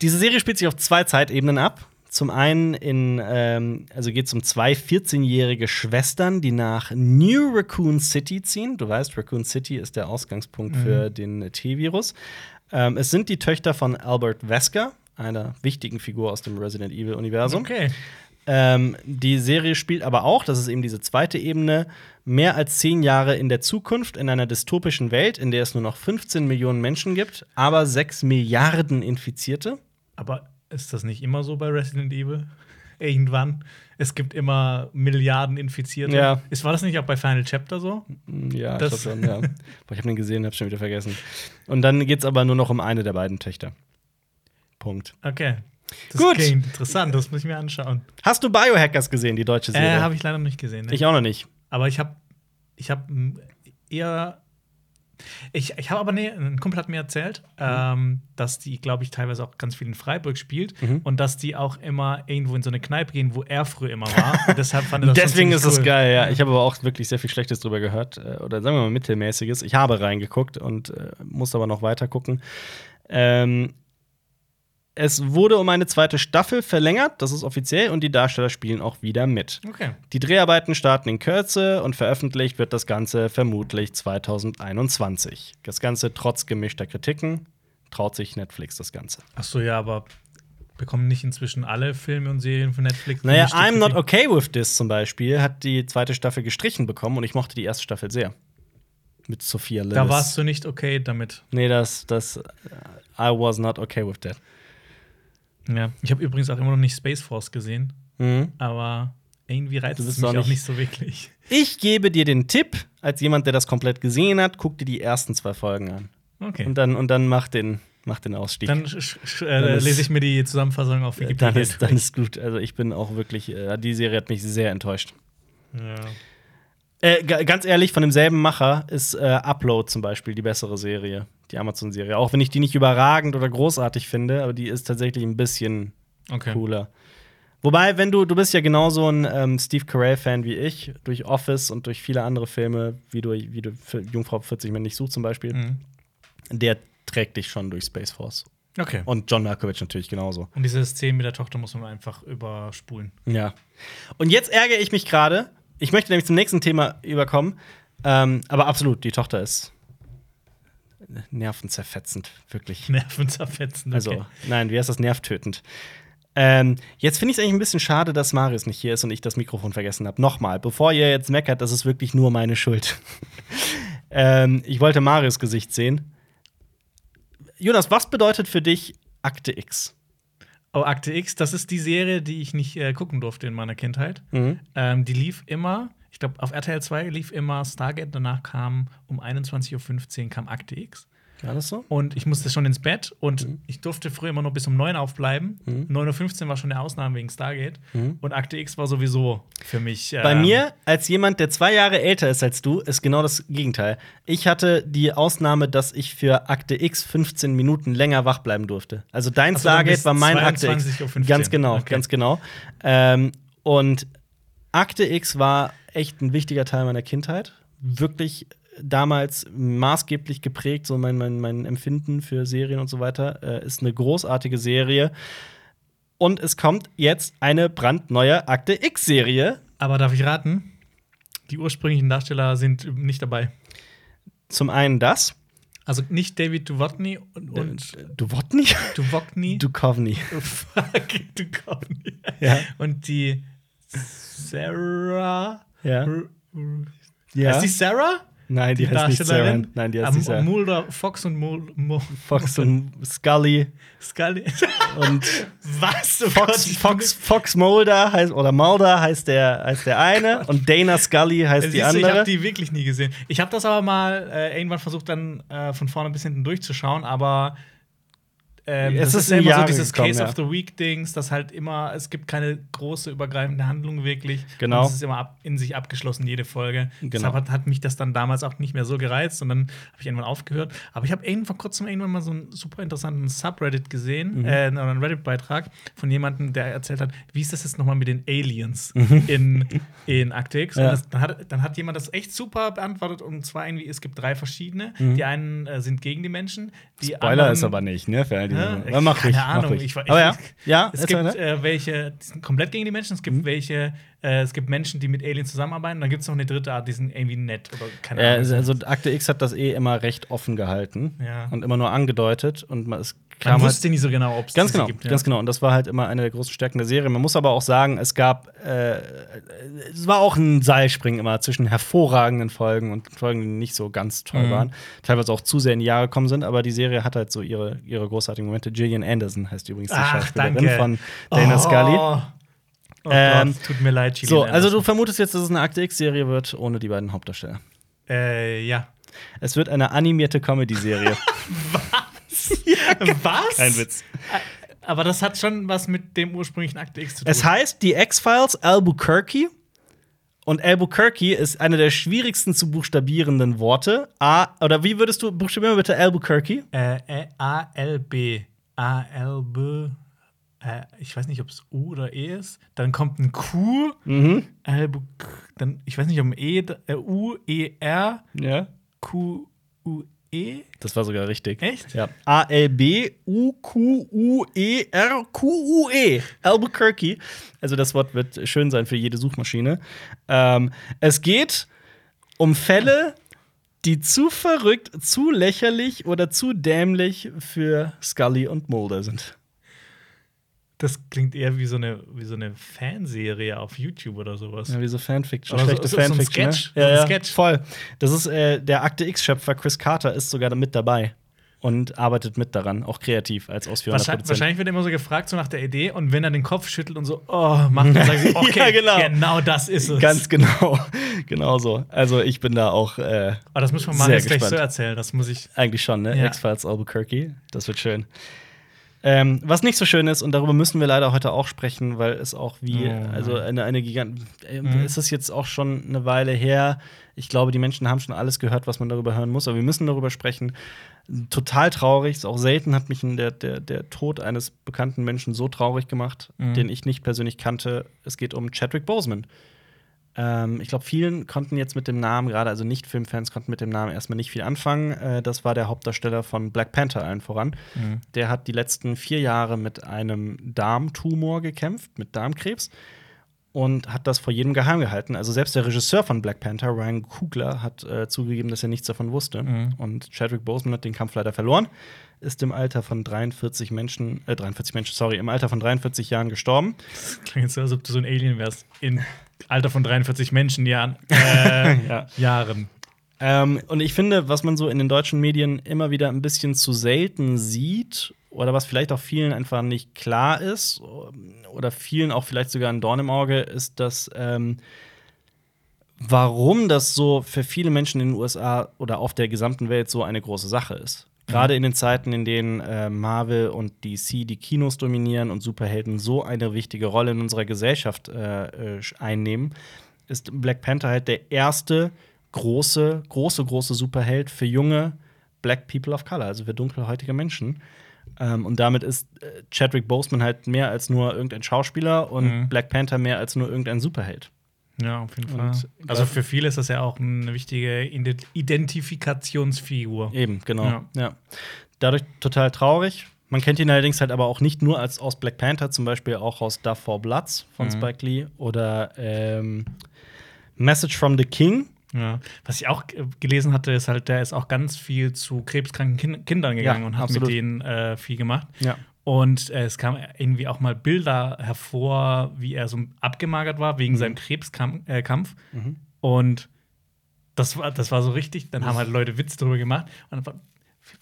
diese Serie spielt sich auf zwei Zeitebenen ab. Zum einen in, ähm, also geht es um zwei 14-jährige Schwestern, die nach New Raccoon City ziehen. Du weißt, Raccoon City ist der Ausgangspunkt für den T-Virus. Ähm, es sind die Töchter von Albert Wesker, einer wichtigen Figur aus dem Resident Evil-Universum.
Okay.
Ähm, die Serie spielt aber auch, das ist eben diese zweite Ebene, mehr als zehn Jahre in der Zukunft in einer dystopischen Welt, in der es nur noch 15 Millionen Menschen gibt, aber 6 Milliarden Infizierte.
Aber ist das nicht immer so bei Resident Evil? Irgendwann. Es gibt immer Milliarden Infizierte.
Ja.
Ist, war das nicht auch bei Final Chapter so?
Ja,
Das-
ich schon, ja. Boah, ich habe den gesehen, habe schon wieder vergessen. Und dann geht es aber nur noch um eine der beiden Töchter. Punkt.
Okay. Das
Gut.
klingt interessant, das muss ich mir anschauen.
Hast du Biohackers gesehen, die deutsche Serie?
Äh, habe ich leider noch nicht gesehen. Ne?
ich auch noch nicht.
aber ich habe ich hab eher. Ich, ich habe aber nee, ein Kumpel hat mir erzählt, ähm, dass die, glaube ich, teilweise auch ganz viel in Freiburg spielt
Mhm.
und dass die auch immer irgendwo in so eine Kneipe gehen, wo er früher immer war. Deshalb fand er das
Deswegen ist
cool.
geil, ja. Ich habe aber auch wirklich sehr viel Schlechtes drüber gehört. äh, Oder sagen wir mal mittelmäßiges. Ich habe reingeguckt und äh, muss aber noch weiter gucken. Ähm, es wurde um eine zweite Staffel verlängert, das ist offiziell, und die Darsteller spielen auch wieder mit.
Okay.
Die Dreharbeiten starten in Kürze und veröffentlicht wird das Ganze vermutlich 2021. Das Ganze trotz gemischter Kritiken traut sich Netflix das Ganze.
Ach so, ja, aber bekommen nicht inzwischen alle Filme und Serien von Netflix?
Naja, I'm Not? Okay With This zum Beispiel hat die zweite Staffel gestrichen bekommen und ich mochte die erste Staffel sehr. Mit Sophia Lillis.
Da warst du nicht okay damit.
Nee, das, das, äh, I was not okay with that.
Ja. Ich habe übrigens auch immer noch nicht Space Force gesehen,
Mhm.
aber irgendwie reizt es mich
auch
auch
nicht-
nicht so wirklich.
Ich gebe dir den Tipp, als jemand, der das komplett gesehen hat, guck dir die ersten zwei Folgen an.
Okay.
Und dann, und dann mach, den, mach den Ausstieg.
Dann
Dann
äh,
ist-
lese ich mir die Zusammenfassung auf
dann,
Wikipedia.
ist, dann ist gut. Also ich bin auch wirklich, äh, die Serie hat mich sehr enttäuscht.
ja.
Äh, ga- ganz ehrlich, von demselben Macher ist äh, Upload zum Beispiel die bessere Serie. Die Amazon-Serie. Auch wenn ich die nicht überragend oder großartig finde, aber die ist tatsächlich ein bisschen
Okay.
cooler. Wobei, wenn du, du bist ja genauso ein ähm, Steve Carell-Fan wie ich, durch Office und durch viele andere Filme, wie du, wie du Jungfrau 40 Männer nicht sucht zum Beispiel,
Mhm.
der trägt dich schon durch Space Force.
Okay.
Und John Malkovich natürlich genauso.
Und diese Szene mit der Tochter muss man einfach überspulen.
Ja. Und jetzt ärgere ich mich gerade. Ich möchte nämlich zum nächsten Thema überkommen. Ähm, aber absolut, die Tochter ist nervenzerfetzend, wirklich.
Nervenzerfetzend. Okay.
Also, nein, wie heißt das? Nervtötend. Ähm, jetzt finde ich es eigentlich ein bisschen schade, dass Marius nicht hier ist und ich das Mikrofon vergessen habe. Nochmal, bevor ihr jetzt meckert, das ist wirklich nur meine Schuld. ähm, ich wollte Marius Gesicht sehen. Jonas, was bedeutet für dich Akte X?
Oh, Akte X, das ist die Serie, die ich nicht äh, gucken durfte in meiner Kindheit.
Mhm.
Ähm, die lief immer, ich glaube, auf RTL 2 lief immer Stargate, danach kam um 21.15 Uhr kam Akte X.
War das so?
Und ich musste schon ins Bett und
Mhm.
ich durfte früher immer noch bis um 9 aufbleiben. 9.15 Uhr war schon eine Ausnahme wegen Stargate. Und Akte X war sowieso für mich.
Mhm. Bei
ähm,
mir, als jemand, der zwei Jahre älter ist als du, ist genau das Gegenteil. Ich hatte die Ausnahme, dass ich für Akte X 15 Minuten länger wach bleiben durfte. Also dein
Ach so, dann
Stargate war mein Akte X.
22:15 Uhr.
Ganz genau,
Okay.
ganz genau. Ähm, und Akte X war echt ein wichtiger Teil meiner Kindheit. Wirklich damals maßgeblich geprägt, so mein, mein, mein Empfinden für Serien und so weiter. Äh, ist eine großartige Serie. Und es kommt jetzt eine brandneue Akte X-Serie.
Aber darf ich raten? Die ursprünglichen Darsteller sind nicht dabei.
Zum einen das.
Also nicht David Duchovny und, und
du Wotny?
Duchovny.
Du Kovny.
Fuck, Duchovny.
Ja.
Und die Sarah.
Ja. Ja.
Heißt die Sarah?
Nein, die, heißt nicht Sarah. Nein, die heißt
Am-
nicht Sarah.
Mulder, Fox und Mul Mul
Fox und Scully
Scully.
und
Was? Oh
Fox,
Gott,
Fox, Fox Mulder heißt oder Mulder heißt der, heißt der eine und Dana Scully heißt
Siehst
die
du, Ich
andere.
habe die wirklich nie gesehen. Ich habe das aber mal äh, irgendwann versucht, dann äh, von vorne bis hinten durchzuschauen, aber ähm,
Es ist
ist ja immer so
Jahre
dieses
gekommen,
Case
ja.
of the Week Dings, dass halt immer es gibt keine große übergreifende Handlung wirklich.
Genau.
Und es ist immer ab, in sich abgeschlossen jede Folge.
Genau.
Deshalb hat, hat mich das dann damals auch nicht mehr so gereizt und dann habe ich irgendwann aufgehört. Aber ich habe vor kurzem irgendwann mal so einen super interessanten Subreddit gesehen,
Mhm.
äh, oder einen Reddit-Beitrag von jemandem, der erzählt hat, wie ist das jetzt nochmal mit den Aliens
Mhm.
in, in? Und
Ja.
das, dann, hat, dann hat jemand das echt super beantwortet und zwar irgendwie, es gibt drei verschiedene. Die einen äh, sind gegen die Menschen. Die
Mhm. Spoiler
anderen,
ist aber nicht, ne? Für all die
Ja,
Ja, mach
keine
mach
Ahnung.
ruhig.
Ich, ich,
aber ja, ja,
es gibt äh, welche, die sind komplett gegen die Menschen. Es gibt
Mhm.
welche, äh, es gibt Menschen, die mit Aliens zusammenarbeiten. Und dann gibt es noch eine dritte Art, die sind irgendwie nett oder keine
Äh,
Ahnung.
also Akte X hat das eh immer recht offen gehalten
Ja.
und immer nur angedeutet und man- es
Man
halt
wusste nicht so genau, ob es
Ganz genau,
gibt. ja.
ganz genau. Und das war halt immer eine der großen Stärken der Serie. Man muss aber auch sagen, es gab, äh, es war auch ein Seilspringen immer zwischen hervorragenden Folgen und Folgen, die nicht so ganz toll
Mhm.
waren. Teilweise auch zu sehr in die Jahre gekommen sind, aber die Serie hat halt so ihre, ihre großartigen Momente. Gillian Anderson heißt übrigens die
Ach,
Schauspielerin
danke.
von Dana Scully.
Oh, oh
Ähm,
Gott, tut mir leid, Gillian
So, also du
Anderson.
vermutest jetzt, dass es eine Akte X-Serie wird, ohne die beiden Hauptdarsteller.
Äh, ja.
Es wird eine animierte Comedy-Serie.
Was?
Kein Witz.
Aber das hat schon was mit dem ursprünglichen Akte X zu tun.
Es heißt die X-Files Albuquerque. Und Albuquerque ist eine der schwierigsten zu buchstabierenden Worte. A, oder wie würdest du buchstabieren bitte Albuquerque?
äh, äh, A-L-B. A-L-B. Äh, ich weiß nicht, ob es U oder E ist. Dann kommt ein Q.
Mhm.
Albu dann, ich weiß nicht, ob ein E, äh, U, E, R,
Ja.
Q, U, E.
Das war sogar richtig.
Echt?
Ja. A-L-B-U-Q-U-E-R-Q-U-E. Albuquerque. Also das Wort wird schön sein für jede Suchmaschine. Ähm, es geht um Fälle, die zu verrückt, zu lächerlich oder zu dämlich für Scully und Mulder sind.
Das klingt eher wie so eine, wie so eine Fanserie auf YouTube oder sowas.
Ja, wie so Fanfiction,
Aber so-
schlechte
so- so ein
Fanfiction.
Sketch,
ne?
so
ja,
ein
ja,
Sketch.
voll. Das ist äh, der Akte X-Schöpfer Chris Carter ist sogar mit dabei und arbeitet mit daran, auch kreativ als ausführender
Wahrscheinlich, wahrscheinlich wird immer so gefragt, so nach der Idee, und wenn er den Kopf schüttelt und so, oh, macht, dann sagen sie, okay,
Ja, genau.
genau das ist es.
Ganz genau, genau so. Also ich bin da auch äh,
Aber das müssen wir
Sehr
mal jetzt gleich so erzählen. Das muss ich.
eigentlich schon, ne?
Ja.
X-Files Albuquerque, das wird schön. Ähm, was nicht so schön ist, und darüber müssen wir leider heute auch sprechen, weil es auch wie,
Oh,
also eine, eine Gigant. Äh,
Mhm.
Es ist jetzt auch schon eine Weile her. Ich glaube, die Menschen haben schon alles gehört, was man darüber hören muss, aber wir müssen darüber sprechen. Total traurig. Ist auch selten hat mich der, der, der Tod eines bekannten Menschen so traurig gemacht,
Mhm.
den ich nicht persönlich kannte. Es geht um Chadwick Boseman. Ähm, ich glaube, vielen konnten jetzt mit dem Namen, gerade also Nicht-Filmfans, konnten mit dem Namen erstmal nicht viel anfangen. Äh, das war der Hauptdarsteller von Black Panther allen voran.
Mhm.
Der hat die letzten vier Jahre mit einem Darmtumor gekämpft, mit Darmkrebs. Und hat das vor jedem geheim gehalten. Also selbst der Regisseur von Black Panther, Ryan Coogler, hat äh, zugegeben, dass er nichts davon wusste.
Mhm.
Und Chadwick Boseman hat den Kampf leider verloren, ist im Alter von 43 Menschen, äh, 43 Menschen, sorry, im Alter von 43 Jahren gestorben.
Klingt so, als ob du so ein Alien wärst. In Alter von 43 Menschenjahren. Äh,
Ja.
Jahren.
Ähm, und ich finde, was man so in den deutschen Medien immer wieder ein bisschen zu selten sieht oder was vielleicht auch vielen einfach nicht klar ist oder vielen auch vielleicht sogar ein Dorn im Auge, ist, dass ähm, warum das so für viele Menschen in den USA oder auf der gesamten Welt so eine große Sache ist. Gerade in den Zeiten, in denen äh, Marvel und DC die Kinos dominieren und Superhelden so eine wichtige Rolle in unserer Gesellschaft äh, äh, einnehmen, ist Black Panther halt der erste große, große, große Superheld für junge Black People of Color, also für dunkelhäutige Menschen. Ähm, und damit ist äh, Chadwick Boseman halt mehr als nur irgendein Schauspieler und
Mhm.
Black Panther mehr als nur irgendein Superheld.
Ja, auf jeden
Und-
Fall. Also für viele ist das ja auch eine wichtige Ident- Identifikationsfigur.
Eben, genau.
Ja.
Ja. Dadurch total traurig. Man kennt ihn allerdings halt aber auch nicht nur als aus Black Panther, zum Beispiel auch aus Duff for Bloods von
Mhm.
Spike Lee oder ähm, Message from the King.
Ja. Was ich auch gelesen hatte, ist halt, der ist auch ganz viel zu krebskranken Kin Kindern gegangen
Ja,
und hat
absolut.
mit denen äh, viel gemacht.
Ja.
Und äh, es kam irgendwie auch mal Bilder hervor, wie er so abgemagert war wegen seinem Krebskampf. Äh.
Mhm.
Und das war, das war so richtig. Dann haben halt Leute Witze drüber gemacht. Und dann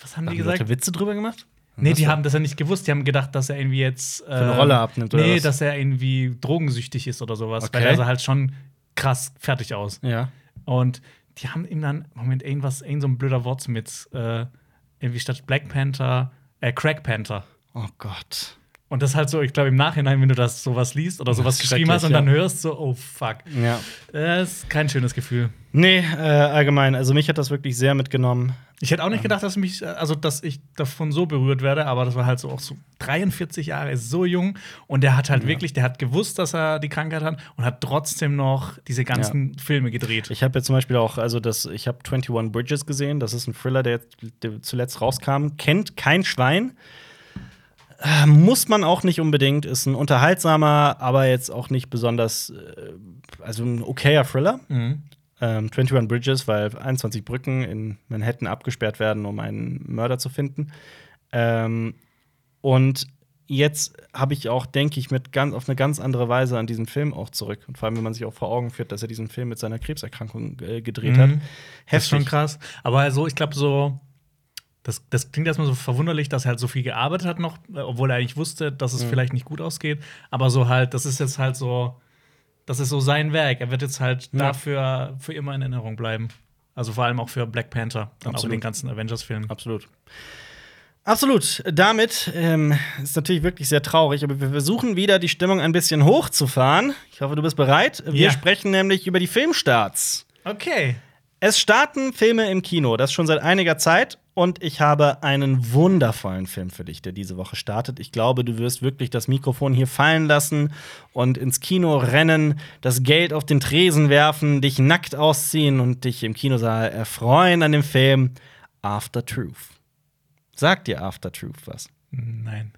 was haben die
Haben
gesagt?
Leute Witze drüber gemacht?
Nee, die haben das ja nicht gewusst. Die haben gedacht, dass er irgendwie jetzt. Äh,
eine Rolle abnimmt, oder
Nee,
was?
dass er irgendwie drogensüchtig ist oder sowas.
Okay.
Weil er sah halt schon krass fertig aus.
Ja.
Und die haben ihm dann, Moment, irgendwas, irgend so ein blöder Wort mit, äh, irgendwie statt Black Panther, äh, Crack Panther.
Oh Gott.
Und das ist halt so, ich glaube, im Nachhinein, wenn du das sowas liest oder sowas geschrieben hast und
schrecklich,
dann
ja.
hörst, so, oh fuck.
Ja.
Das ist kein schönes Gefühl.
Nee, äh, allgemein. Also mich hat das wirklich sehr mitgenommen.
Ich hätte auch nicht gedacht, dass mich, also dass ich davon so berührt werde, aber das war halt so auch so 43 Jahre, ist so jung und der hat halt wirklich, der hat gewusst, dass er die Krankheit hat und hat trotzdem noch diese ganzen Filme gedreht.
Ich habe jetzt zum Beispiel auch, also das, ich habe 21 Bridges gesehen. Das ist ein Thriller, der, der zuletzt rauskam. Kennt kein Schwein. Muss man auch nicht unbedingt. Ist ein unterhaltsamer, aber jetzt auch nicht besonders, äh, also ein okayer Thriller.
Mhm.
Ähm, 21 Bridges, weil 21 Brücken in Manhattan abgesperrt werden, um einen Mörder zu finden. Ähm, und jetzt habe ich auch, denke ich, mit ganz, auf eine ganz andere Weise an diesen Film auch zurück. Und vor allem, wenn man sich auch vor Augen führt, dass er diesen Film mit seiner Krebserkrankung äh, gedreht hat.
Mhm. Das ist schon krass. Aber also, ich glaube, so, das, das klingt erstmal so verwunderlich, dass er halt so viel gearbeitet hat noch, äh, obwohl er eigentlich wusste, dass es
Mhm.
vielleicht nicht gut ausgeht. Aber so halt, das ist jetzt halt so, das ist so sein Werk. Er wird jetzt halt
Ja.
dafür für immer in Erinnerung bleiben. Also vor allem auch für Black Panther und auch den ganzen Avengers-Filmen.
Absolut. Absolut. Damit ähm, ist natürlich wirklich sehr traurig, aber wir versuchen wieder die Stimmung ein bisschen hochzufahren. Ich hoffe, du bist bereit. Wir
Ja.
sprechen nämlich über die Filmstarts.
Okay.
Es starten Filme im Kino, das schon seit einiger Zeit. Und ich habe einen wundervollen Film für dich, der diese Woche startet. Ich glaube, du wirst wirklich das Mikrofon hier fallen lassen und ins Kino rennen, das Geld auf den Tresen werfen, dich nackt ausziehen und dich im Kinosaal erfreuen an dem Film After Truth. Sagt dir After Truth was?
Nein.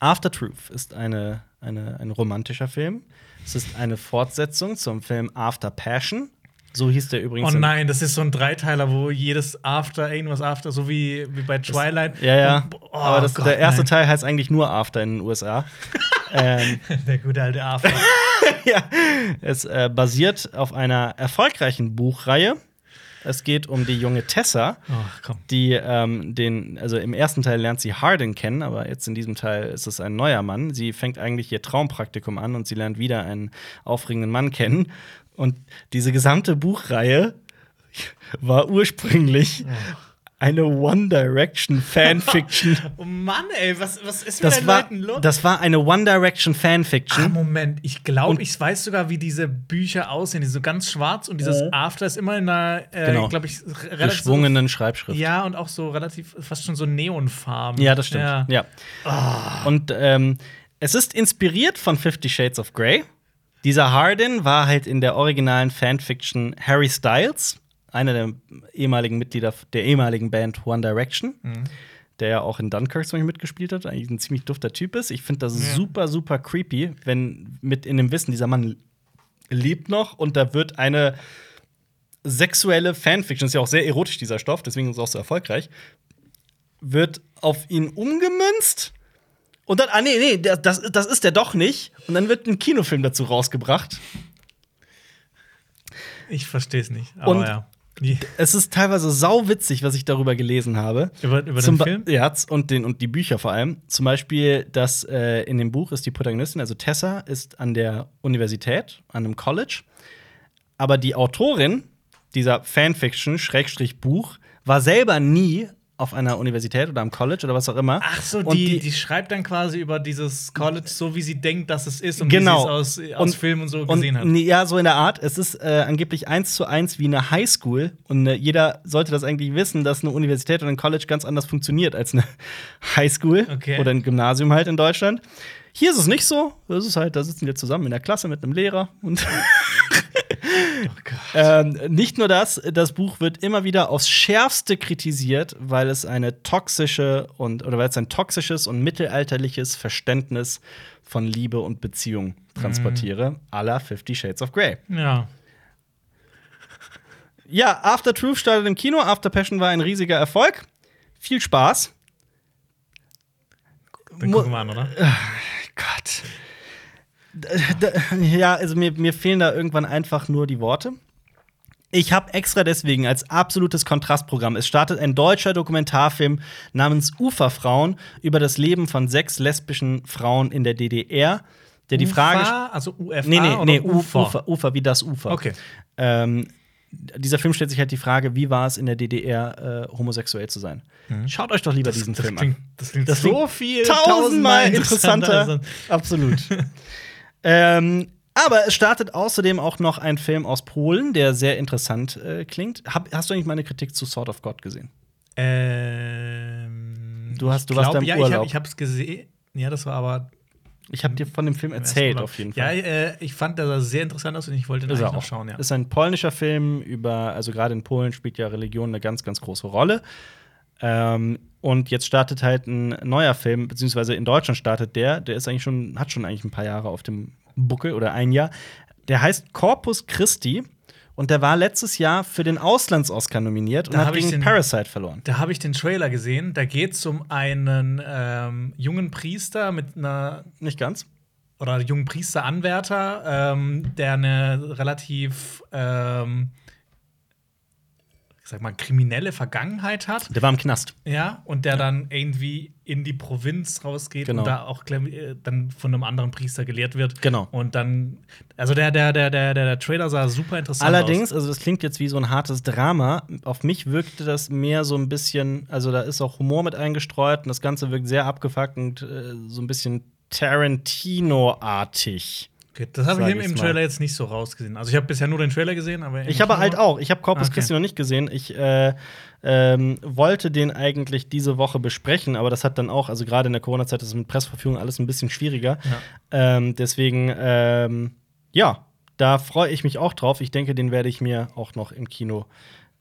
After Truth ist eine, eine, ein romantischer Film. Es ist eine Fortsetzung zum Film After Passion. So hieß der übrigens.
Oh nein, das ist so ein Dreiteiler, wo jedes After, irgendwas After, so wie, wie bei Twilight.
Ja, ja.
Und- oh
Aber das,
Gott,
der erste
nein.
Teil heißt eigentlich nur After in den USA. ähm,
Der gute alte After.
ja. Es äh, basiert auf einer erfolgreichen Buchreihe. Es geht um die junge Tessa,
Ach komm.
die ähm, den, also im ersten Teil lernt sie Harden kennen, aber jetzt in diesem Teil ist es ein neuer Mann. Sie fängt eigentlich ihr Traumpraktikum an und sie lernt wieder einen aufregenden Mann kennen. Und diese gesamte Buchreihe war ursprünglich eine One Direction Fanfiction.
Oh Mann, ey, was, was ist mit
Das
den
war,
Leuten los?
das war eine One Direction
Ah,
Fanfiction.
Moment, ich glaube, ich weiß sogar, wie diese Bücher aussehen. Die sind so ganz schwarz und dieses
Mhm.
After ist immer in einer, äh,
Genau.
glaube ich, relativ
Geschwungenen Schreibschrift.
Ja, und auch so relativ, fast schon so Neonfarben.
Ja, das stimmt.
Ja.
Ja. Und ähm, es ist inspiriert von Fifty Shades of Grey. Dieser Hardin war halt in der originalen Fanfiction Harry Styles, einer der ehemaligen Mitglieder der ehemaligen Band One Direction, der ja auch in Dunkirk zum Beispiel mitgespielt hat, eigentlich ein ziemlich dufter Typ ist. Ich finde das
Ja.
super, super creepy, wenn mit in dem Wissen, dieser Mann lebt noch und da wird eine sexuelle Fanfiction, ist ja auch sehr erotisch, dieser Stoff, deswegen ist es auch so erfolgreich, wird auf ihn umgemünzt. Und dann, ah, nee, nee, das, das ist der doch nicht. Und dann wird ein Kinofilm dazu rausgebracht.
Ich verstehe es nicht. Aber
Und-
ja.
Es ist teilweise sauwitzig, was ich darüber gelesen habe.
Über, über den
Ba-
Film?
Ja, und, den, und die Bücher vor allem. Zum Beispiel, dass äh, in dem Buch ist die Protagonistin, also Tessa, ist an der Universität, an einem College. Aber die Autorin dieser Fanfiction, Schrägstrich Buch, war selber nie auf einer Universität oder am College oder was auch immer.
Ach so,
Und
die, die, schreibt dann quasi über dieses College, so wie sie denkt, dass es ist und
Genau.
wie sie es aus, aus Filmen und so gesehen hat.
nee, Ja, so in der Art. Es ist äh, angeblich eins zu eins wie eine Highschool. Und äh, jeder sollte das eigentlich wissen, dass eine Universität oder ein College ganz anders funktioniert als eine Highschool
Okay.
oder ein Gymnasium halt in Deutschland. Hier ist es nicht so. Es ist halt, da sitzen wir zusammen in der Klasse mit einem Lehrer und ähm, nicht nur das, das Buch wird immer wieder aufs Schärfste kritisiert, weil es eine toxische und oder weil es ein toxisches und mittelalterliches Verständnis von Liebe und Beziehung transportiere, à la Fifty Shades of Grey.
Ja.
Ja, After Truth startet im Kino, After Passion war ein riesiger Erfolg. Viel Spaß.
Dann gucken wir an, oder?
Gott. Ja, also mir, mir fehlen da irgendwann einfach nur die Worte. Ich habe extra deswegen als absolutes Kontrastprogramm. Es startet ein deutscher Dokumentarfilm namens Uferfrauen über das Leben von sechs lesbischen Frauen in der DDR, der die Frage.
UFA, also UFA
Nee, nee,
oder
nee,
Ufer?
Ufer, Ufer, wie das Ufer.
Okay.
Ähm, dieser Film stellt sich halt die Frage, wie war es in der DDR, äh, homosexuell zu sein? Schaut euch doch lieber diesen
das
Film
klingt,
an.
das klingt
Das
so
klingt
viel
tausendmal interessanter.
als-
Absolut. ähm, aber es startet außerdem auch noch ein Film aus Polen, der sehr interessant äh, klingt. Hab, hast du eigentlich meine Kritik zu Sword of God gesehen?
Ähm,
Du hast-
ich
du warst da im
ja,
Urlaub.
Ich habe es gesehen. Ja, das war aber
Ich habe dir von dem Film erzählt, auf jeden
Ja,
Fall.
äh, ich fand, der sah sehr interessant aus und ich wollte
er
eigentlich noch
auch.
schauen, ja.
Ist ein polnischer Film über, also gerade in Polen spielt ja Religion eine ganz, ganz große Rolle. Ähm, und jetzt startet halt ein neuer Film, beziehungsweise in Deutschland startet der, der ist eigentlich schon, hat schon eigentlich ein paar Jahre auf dem Buckel oder ein Jahr. Der heißt Corpus Christi und der war letztes Jahr für den Auslands-Oscar nominiert und
Da
hat gegen
den-
Parasite verloren.
Da habe ich den Trailer gesehen. Da geht es um einen ähm, jungen Priester mit einer
Nicht ganz?
oder jungen Priesteranwärter, ähm, der eine relativ, ähm, ich sag mal, kriminelle Vergangenheit hat.
Der war im Knast.
Ja, und der dann irgendwie in die Provinz rausgeht
Genau.
und da auch äh, dann von einem anderen Priester gelehrt wird.
Genau.
Und dann, also der, der, der, der, der, Trailer sah super interessant
Allerdings,
aus.
also das klingt jetzt wie so ein hartes Drama. Auf mich wirkte das mehr so ein bisschen, also da ist auch Humor mit eingestreut und das Ganze wirkt sehr abgefuckt und äh, so ein bisschen Tarantino-artig.
Okay, das habe ich im, im. Trailer jetzt nicht so rausgesehen. Also ich habe bisher nur den Trailer gesehen, aber
Ich habe halt auch, ich habe Corpus
Okay.
Christi noch nicht gesehen. Ich äh, ähm, wollte den eigentlich diese Woche besprechen, aber das hat dann auch, also gerade in der Corona-Zeit ist es mit Pressverfügung alles ein bisschen schwieriger.
Ja.
Ähm, deswegen, ähm, ja, da freue ich mich auch drauf. Ich denke, den werde ich mir auch noch im Kino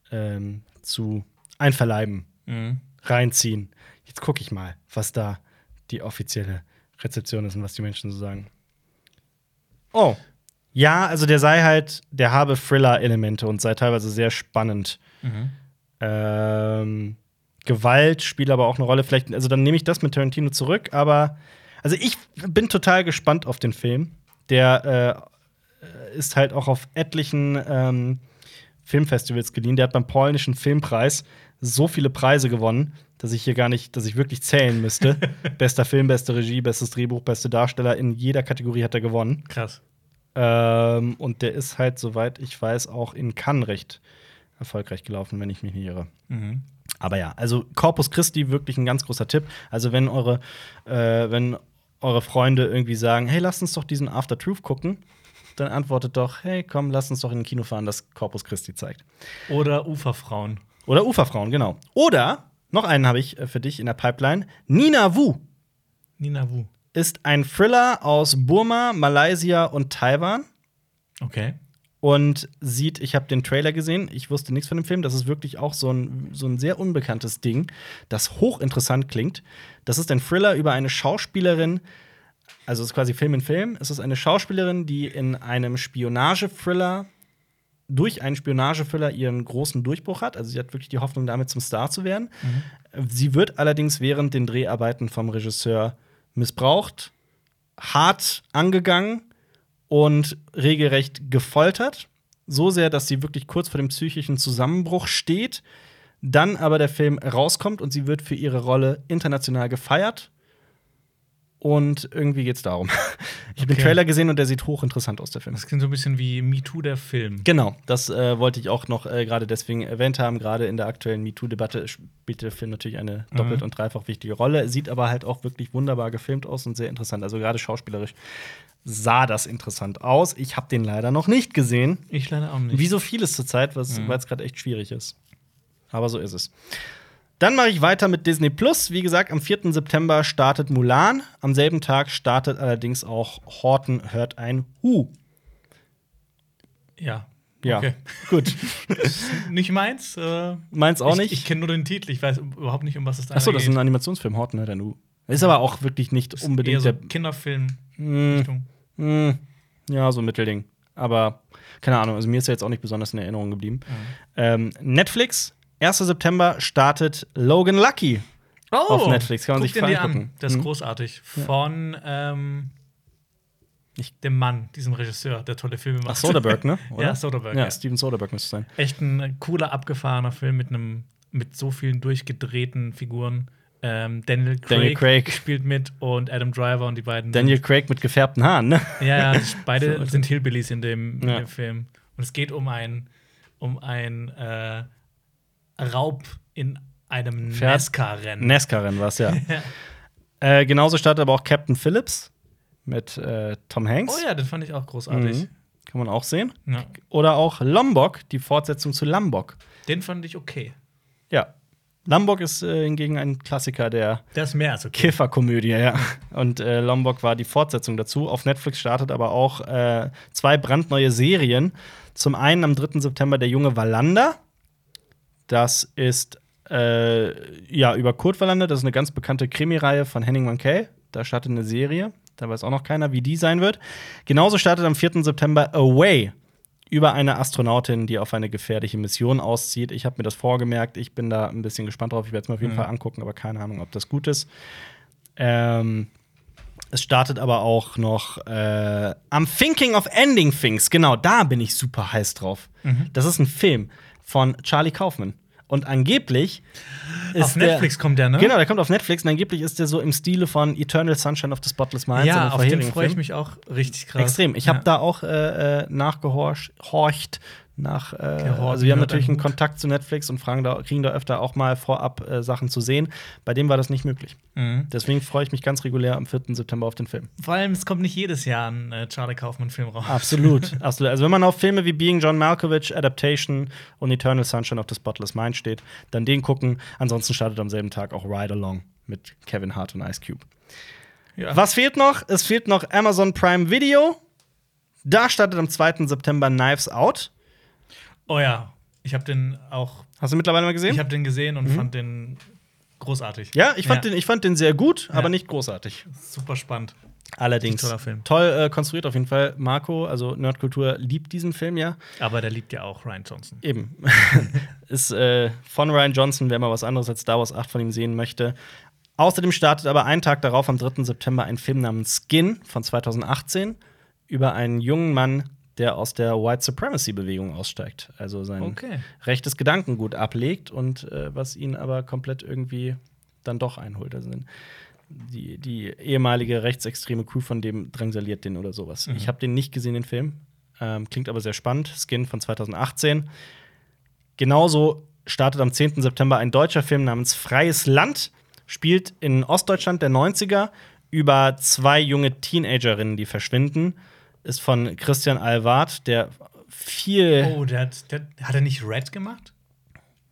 ähm, zu einverleiben,
Mhm.
reinziehen. Jetzt gucke ich mal, was da die offizielle Rezeption ist und was die Menschen so sagen. Oh. Ja, also der sei halt, der habe Thriller-Elemente und sei teilweise sehr spannend.
Mhm.
Ähm, Gewalt spielt aber auch eine Rolle. Vielleicht, also dann nehme ich das mit Tarantino zurück, aber also ich bin total gespannt auf den Film. Der äh, ist halt auch auf etlichen ähm, Filmfestivals geliehen. Der hat beim polnischen Filmpreis so viele Preise gewonnen, dass ich hier gar nicht, dass ich wirklich zählen müsste. Bester Film, beste Regie, bestes Drehbuch, beste Darsteller. In jeder Kategorie hat er gewonnen.
Krass.
Ähm, und der ist halt, soweit ich weiß, auch in Cannes recht erfolgreich gelaufen, wenn ich mich nicht irre.
Mhm.
Aber ja, also Corpus Christi wirklich ein ganz großer Tipp. Also wenn eure, äh, wenn eure Freunde irgendwie sagen, hey, lasst uns doch diesen After Truth gucken, dann antwortet doch, hey, komm, lass uns doch in ein Kino fahren, das Corpus Christi zeigt.
Oder Uferfrauen.
Oder Uferfrauen, genau. Oder, noch einen habe ich äh, für dich in der Pipeline, Nina Wu
Nina Wu.
ist ein Thriller aus Burma, Malaysia und Taiwan.
Okay.
und sieht, ich habe den Trailer gesehen, ich wusste nichts von dem Film, das ist wirklich auch so ein, so ein sehr unbekanntes Ding, das hochinteressant klingt. Das ist ein Thriller über eine Schauspielerin, also es ist quasi Film in Film. Es ist eine Schauspielerin, die in einem Spionage-Thriller durch einen Spionage-Thriller ihren großen Durchbruch hat. Also sie hat wirklich die Hoffnung, damit zum Star zu werden. Sie wird allerdings während den Dreharbeiten vom Regisseur missbraucht, hart angegangen und regelrecht gefoltert. So sehr, dass sie wirklich kurz vor dem psychischen Zusammenbruch steht. Dann aber der Film rauskommt und sie wird für ihre Rolle international gefeiert. Und irgendwie geht's darum. Ich habe den
Okay.
Trailer gesehen und der sieht hochinteressant aus, der Film.
Das klingt so ein bisschen wie MeToo der Film.
Genau, das äh, wollte ich auch noch äh, gerade deswegen erwähnt haben. Gerade in der aktuellen MeToo-Debatte spielt der Film natürlich eine doppelt und dreifach wichtige Rolle. Sieht aber halt auch wirklich wunderbar gefilmt aus und sehr interessant. Also gerade schauspielerisch sah das interessant aus. Ich habe den leider noch nicht gesehen.
Ich leider auch nicht.
Wie so vieles zurzeit, was- weil es gerade echt schwierig ist. Aber so ist es. Dann mache ich weiter mit Disney Plus. Wie gesagt, am 4. September startet Mulan. Am selben Tag startet allerdings auch Horton hört ein Hu.
Ja.
Ja,
Okay.
gut.
Nicht meins. Äh,
Meins auch
ich,
nicht.
Ich kenne nur den Titel. Ich weiß überhaupt nicht, um was es da
Achso, das ist ein
geht.
Animationsfilm, Horton hört ein Hu. Ist aber auch wirklich nicht unbedingt
so
der.
Kinderfilm.
Hm,
Richtung.
hm, ja, so ein Mittelding. Aber keine Ahnung, also mir ist er jetzt auch nicht besonders in Erinnerung geblieben. Ähm, Netflix, 1. September startet Logan Lucky. Auf Netflix, kann man sich
den
angucken.
an. Das ist
Mhm.
großartig. Von ähm, dem Mann, diesem Regisseur, der tolle Filme macht.
Ach, Soderbergh, ne? Oder?
Ja, Soderbergh.
Ja,
Ja,
Steven Soderbergh müsste es sein.
Echt ein cooler, abgefahrener Film mit einem mit so vielen durchgedrehten Figuren. Ähm, Daniel Craig,
Daniel Craig.
spielt mit und Adam Driver und die beiden.
Daniel Craig mit gefärbten Haaren, ne?
Ja, ja, beide
So.
sind Hillbillies in dem, in
Ja.
dem Film. Und es geht um ein um ein äh, Raub in einem
Pferd?
NASCAR-Rennen.
NASCAR-Rennen war es, ja. äh, genauso startet aber auch Captain Phillips mit äh, Tom Hanks.
oh ja, den fand ich auch großartig.
Mhm. Kann man auch sehen.
Ja.
Oder auch Lombok, die Fortsetzung zu Lombok.
Den fand ich okay.
Ja. Lombok ist äh, hingegen ein Klassiker der
ist mehr als okay.
Kifferkomödie, ja. Und äh, Lombok war die Fortsetzung dazu. Auf Netflix startet aber auch äh, zwei brandneue Serien. Zum einen am 3. September der junge Wallander. Das ist äh, ja über Kurt Wallander. Das ist eine ganz bekannte Krimireihe von Henning Mankell. Da startet eine Serie. Da weiß auch noch keiner, wie die sein wird. Genauso startet am 4. September Away über eine Astronautin, die auf eine gefährliche Mission auszieht. Ich habe mir das vorgemerkt. Ich bin da ein bisschen gespannt drauf. Ich werde es mir auf jeden
Mhm.
Fall angucken, aber keine Ahnung, ob das gut ist. Ähm, es startet aber auch noch äh, am Thinking of Ending Things. Genau, da bin ich super heiß drauf.
Mhm.
Das ist ein Film von Charlie Kaufman. Und angeblich ist
Auf
der,
Netflix kommt der, ne?
Genau, der kommt auf Netflix und angeblich ist der so im Stile von Eternal Sunshine of the Spotless Mind.
Ja, auf den freue ich mich auch richtig krass.
Extrem. Ich
ja.
habe da auch äh, äh, nachgehorcht, horcht nach. Äh, also wir haben natürlich
einen.
Kontakt zu Netflix und fragen da, kriegen da öfter auch mal vorab äh, Sachen zu sehen. Bei dem war das nicht möglich.
Mhm.
Deswegen freue ich mich ganz regulär am 4. September auf den Film.
Vor allem, es kommt nicht jedes Jahr ein äh, Charlie Kaufmann-Film raus.
Absolut, absolut. Also wenn man auf Filme wie Being John Malkovich, Adaptation und Eternal Sunshine of the Spotless Mind steht, dann den gucken. Ansonsten startet am selben Tag auch Ride Along mit Kevin Hart und Ice Cube.
Ja.
Was fehlt noch? Es fehlt noch Amazon Prime Video. Da startet am 2. September Knives Out.
Oh ja, ich habe den auch,
Hast du mittlerweile mal gesehen?
ich habe den gesehen und fand den großartig.
ja, ich fand, Den, ich fand den sehr gut,
Ja.
aber nicht großartig.
Super spannend.
Allerdings.
Toller Film.
Toll äh, konstruiert auf jeden Fall. Marco, also Nerdkultur, liebt diesen Film ja.
Aber der liebt ja auch Ryan Johnson.
Eben. ist äh, von Ryan Johnson, wer mal was anderes als Star Wars 8 von ihm sehen möchte. Außerdem startet aber einen Tag darauf, am 3. September, ein Film namens Skin von 2018 über einen jungen Mann, der aus der White Supremacy-Bewegung aussteigt. Also sein
Okay.
rechtes Gedankengut ablegt und äh, was ihn aber komplett irgendwie dann doch einholt. Also die, die ehemalige rechtsextreme Crew von dem drangsaliert den oder sowas. Ich habe den nicht gesehen, den Film. Ähm, klingt aber sehr spannend. Skin von 2018. Genauso startet am 10. September ein deutscher Film namens Freies Land. Spielt in Ostdeutschland der 90er über zwei junge Teenagerinnen, die verschwinden. Ist von Christian Alward, der viel.
Oh, der hat, der, hat er nicht Red gemacht?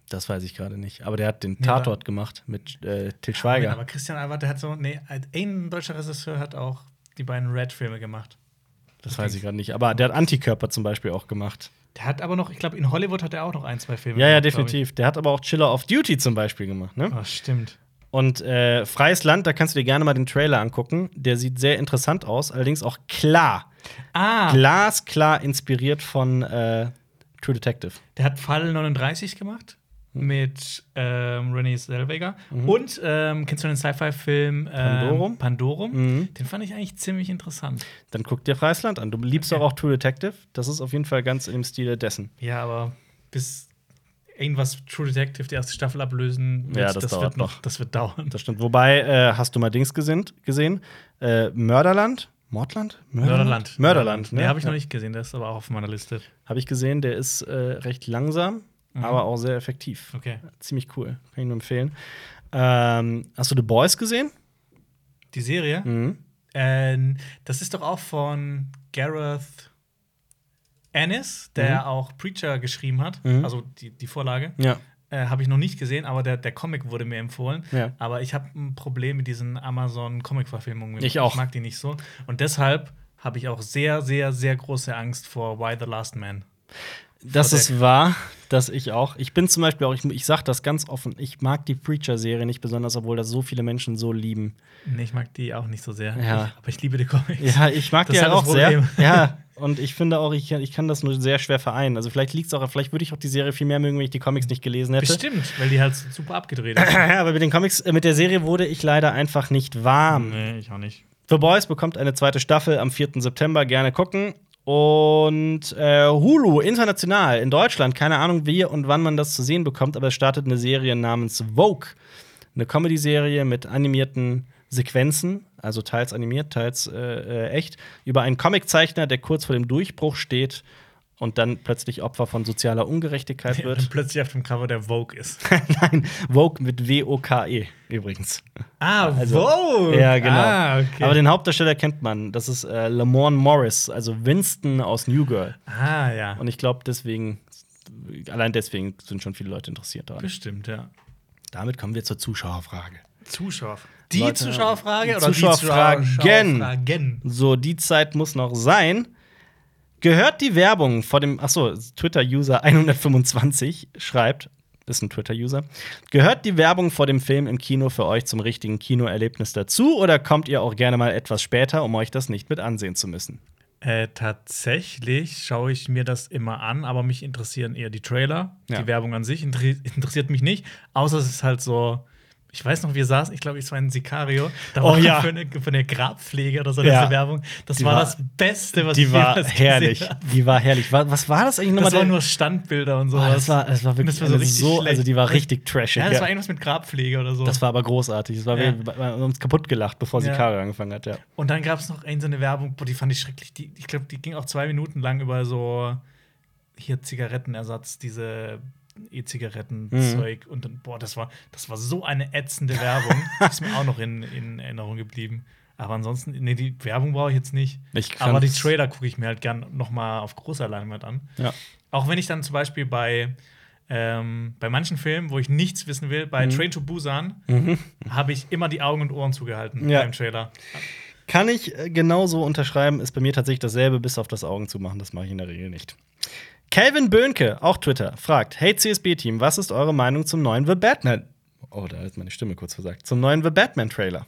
Das weiß ich gerade nicht. Aber der hat den
Nee,
Tatort gemacht mit äh, Til
Moment,
Schweiger.
aber Christian Albert, der hat so, nee, ein deutscher Regisseur hat auch die beiden Red-Filme gemacht.
Das weiß ich gerade nicht. Aber der hat Antikörper zum Beispiel auch gemacht.
Der hat aber noch, ich glaube, in Hollywood hat er auch noch ein, zwei Filme
Ja, ja,
gemacht,
definitiv. Der hat aber auch Chiller of Duty zum Beispiel gemacht. Ne?
Oh, stimmt.
Und äh, Freies Land, da kannst du dir gerne mal den Trailer angucken. Der sieht sehr interessant aus, allerdings auch klar.
Ah,
Glasklar inspiriert von äh, True Detective.
der hat Fall 39 gemacht
Hm.
mit ähm, Renée Zellweger. Und ähm, kennst du den Sci-Fi-Film ähm,
Pandorum?
Pandorum?
Mhm.
Den fand ich eigentlich ziemlich interessant.
Dann guck dir Freies Land an. Du liebst
Okay.
doch auch True Detective. Das ist auf jeden Fall ganz im Stile dessen.
Ja, aber bis irgendwas True Detective die erste Staffel ablösen, wird,
Ja, das dauert
wird
noch.
Das wird dauern.
Das stimmt. Wobei, äh, hast du mal Dings gesehen? gesehen? Äh, Mörderland? Mordland?
Mörderland.
Mörderland, ne?
Nee, habe ich
Ja.
noch nicht gesehen, der ist aber auch auf meiner Liste.
Habe ich gesehen, der ist äh, recht langsam,
Mhm.
aber auch sehr effektiv.
Okay.
Ziemlich cool. Kann ich nur empfehlen. Ähm, hast du The Boys gesehen?
Die Serie,
Mhm.
ähm, das ist doch auch von Gareth Ennis, der
Mhm.
auch Preacher geschrieben hat,
Mhm.
also die, die Vorlage.
Ja.
Äh, habe ich noch nicht gesehen, aber der, der Comic wurde mir empfohlen.
Ja.
Aber ich habe ein Problem mit diesen Amazon-Comic-Verfilmungen.
Ich auch.
Ich mag die nicht so. Und deshalb habe ich auch sehr, sehr, sehr große Angst vor Why the Last Man.
Das ist wahr, dass ich auch. Ich bin zum Beispiel auch, ich, ich sag das ganz offen, ich mag die Preacher-Serie nicht besonders, obwohl das so viele Menschen so lieben.
Nee, ich mag die auch nicht so sehr.
Ja.
Ich, aber ich liebe die Comics.
Ja, ich mag
Das
die halt auch sehr. Ja, und ich finde auch, ich, ich kann das nur sehr schwer vereinen. Also vielleicht liegt es auch, vielleicht würde ich auch die Serie viel mehr mögen, wenn ich die Comics nicht gelesen hätte.
Bestimmt, weil die halt super abgedreht ist.
Ja, aber mit den Comics, äh, mit der Serie wurde ich leider einfach nicht warm.
nee, ich auch nicht.
The Boys bekommt eine zweite Staffel am 4. September. Gerne gucken. Und äh, Hulu international in Deutschland, keine Ahnung wie und wann man das zu sehen bekommt, aber es startet eine Serie namens Vogue. Eine Comedy-Serie mit animierten Sequenzen, also teils animiert, teils äh, äh, echt, über einen Comiczeichner, der kurz vor dem Durchbruch steht und dann plötzlich Opfer von sozialer Ungerechtigkeit
Der
wird.
plötzlich auf dem Cover der Vogue ist.
Nein, Vogue mit W-O-K-E übrigens.
Ah,
Also-
Vogue!
Ja, genau.
Ah, okay.
Aber den Hauptdarsteller kennt man. Das ist äh, Lamorne Morris, also Winston aus New Girl.
ah, ja.
Und ich glaube, deswegen, allein deswegen sind schon viele Leute interessiert daran.
Bestimmt, ja.
Damit kommen wir zur Zuschauerfrage.
Zuschauer. Die
Leute,
Zuschauerfrage oder
Zuschauerfragen.
die Zuschauerfragen?
So, die Zeit muss noch sein. Gehört die Werbung vor dem, achso, Twitter-User 125 schreibt, ist ein Twitter-User, gehört die Werbung vor dem Film im Kino für euch zum richtigen Kinoerlebnis dazu oder kommt ihr auch gerne mal etwas später, um euch das nicht mit ansehen zu müssen?
Äh, tatsächlich schaue ich mir das immer an, aber mich interessieren eher die Trailer.
Ja.
Die Werbung an sich inter interessiert mich nicht, außer es ist halt so. Ich weiß noch, wir saßen, ich glaube, es war in Sicario. Da
Oh
war
ja.
für, eine, für eine Grabpflege oder so
Ja.
diese Werbung. Das war,
war-
das Beste, was
Die
ich
war herrlich.
gesehen habe.
Die war herrlich. Wa- Was war das eigentlich nochmal?
Das waren nur Standbilder und so.
Oh, das war, das war wirklich
Das war so
eine
richtig
so, also die war richtig trashig.
ja, das
ja.
war irgendwas mit Grabpflege oder so.
Das war aber großartig. Das war
Ja.
wir haben uns kaputt gelacht, bevor
Ja.
Sicario angefangen hat, ja.
Und dann gab es noch eine, so eine Werbung, boah, die fand ich schrecklich. Die, ich glaube, die ging auch zwei Minuten lang über so hier Zigarettenersatz, diese E-Zigaretten-Zeug. Und dann, boah, das war, das war so eine ätzende Werbung. ist mir auch noch in, in Erinnerung geblieben. Aber ansonsten, nee, die Werbung brauche ich jetzt nicht.
Ich
Aber die Trailer gucke ich mir halt gern noch mal auf großer Leinwand an.
Ja.
Auch wenn ich dann zum Beispiel bei, ähm, bei manchen Filmen, wo ich nichts wissen will, bei Train to Busan, habe ich immer die Augen und Ohren zugehalten
Mhm. Ja.
beim Trailer.
Kann ich äh, genauso unterschreiben, ist bei mir tatsächlich dasselbe, bis auf das Augen zu machen. Das mache ich in der Regel nicht. Calvin Böhnke, auch Twitter, fragt: Hey CSB-Team, was ist eure Meinung zum neuen The Batman? Oh, da ist meine Stimme kurz versagt. Zum neuen The Batman-Trailer.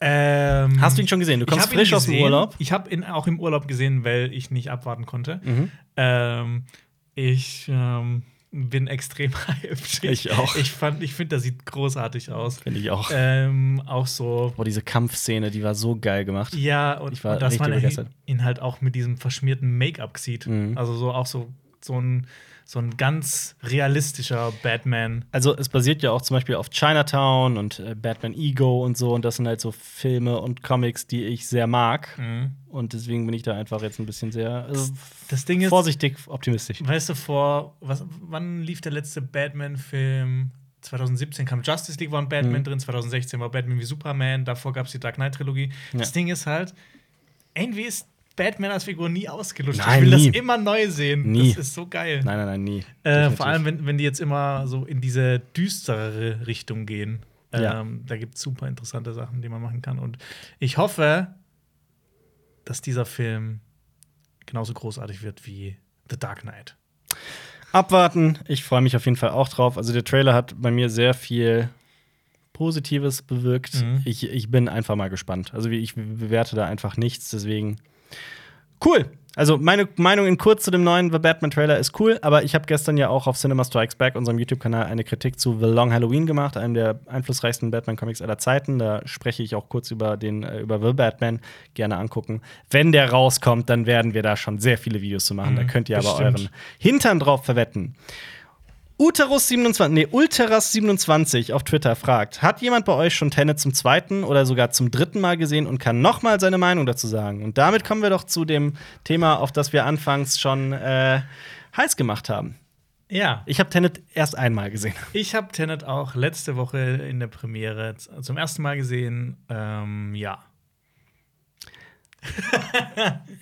Ähm,
Hast du ihn schon gesehen? Du kommst frisch aus dem. Urlaub.
Ich habe ihn auch im Urlaub gesehen, weil ich nicht abwarten konnte.
Mhm.
Ähm, ich ähm, bin extrem hyped.
Ich auch.
Ich, fand, ich finde, das sieht großartig aus.
Finde ich auch.
Ähm, auch so.
Boah, diese Kampfszene, die war so geil gemacht.
Ja, und,
Ich war
und dass man ihn, ihn halt auch mit diesem verschmierten Make-up sieht.
Mhm.
Also so auch so so ein, so ein ganz realistischer Batman.
Also es basiert ja auch zum Beispiel auf Chinatown und äh, Batman Ego und so. Und das sind halt so Filme und Comics, die ich sehr mag. Und deswegen bin ich da einfach jetzt ein bisschen sehr also,
Das Ding ist,
vorsichtig optimistisch.
weißt du, vor, was, wann lief der letzte Batman-Film? 2017 kam Justice League, war ein Batman
Mhm.
drin, 2016 war Batman wie Superman, davor gab es die Dark Knight-Trilogie. Das
Ja.
Ding ist halt, irgendwie ist Batman als Figur nie ausgelutscht.
Nein,
ich will
nie.
das immer neu sehen.
Nie.
Das ist so geil.
Nein, nein, nein, nie.
Äh, vor allem, wenn, wenn die jetzt immer so in diese düsterere Richtung gehen. Ähm,
Ja.
Da gibt es super interessante Sachen, die man machen kann. Und ich hoffe, dass dieser Film genauso großartig wird wie The Dark Knight.
Abwarten. Ich freue mich auf jeden Fall auch drauf. Also der Trailer hat bei mir sehr viel Positives bewirkt.
Mhm.
Ich, ich bin einfach mal gespannt. Also ich bewerte da einfach nichts, deswegen cool. Also meine Meinung in kurz zu dem neuen The Batman Trailer ist cool, aber ich habe gestern ja auch auf Cinema Strikes Back, unserem YouTube-Kanal, eine Kritik zu The Long Halloween gemacht, einem der einflussreichsten Batman-Comics aller Zeiten. Da spreche ich auch kurz über den äh, über The Batman gerne angucken. Wenn der rauskommt, dann werden wir da schon sehr viele Videos zu machen. da
Mhm,
könnt ihr aber
bestimmt.
euren Hintern drauf verwetten. Uterus27, nee, Ulteras27 auf Twitter fragt: Hat jemand bei euch schon Tenet zum zweiten oder sogar zum dritten Mal gesehen und kann nochmal seine Meinung dazu sagen? Und damit kommen wir doch zu dem Thema, auf das wir anfangs schon äh, heiß gemacht haben.
Ja,
Ich habe Tenet erst einmal gesehen.
ich habe Tenet auch letzte Woche in der Premiere zum ersten Mal gesehen. Ähm, ja.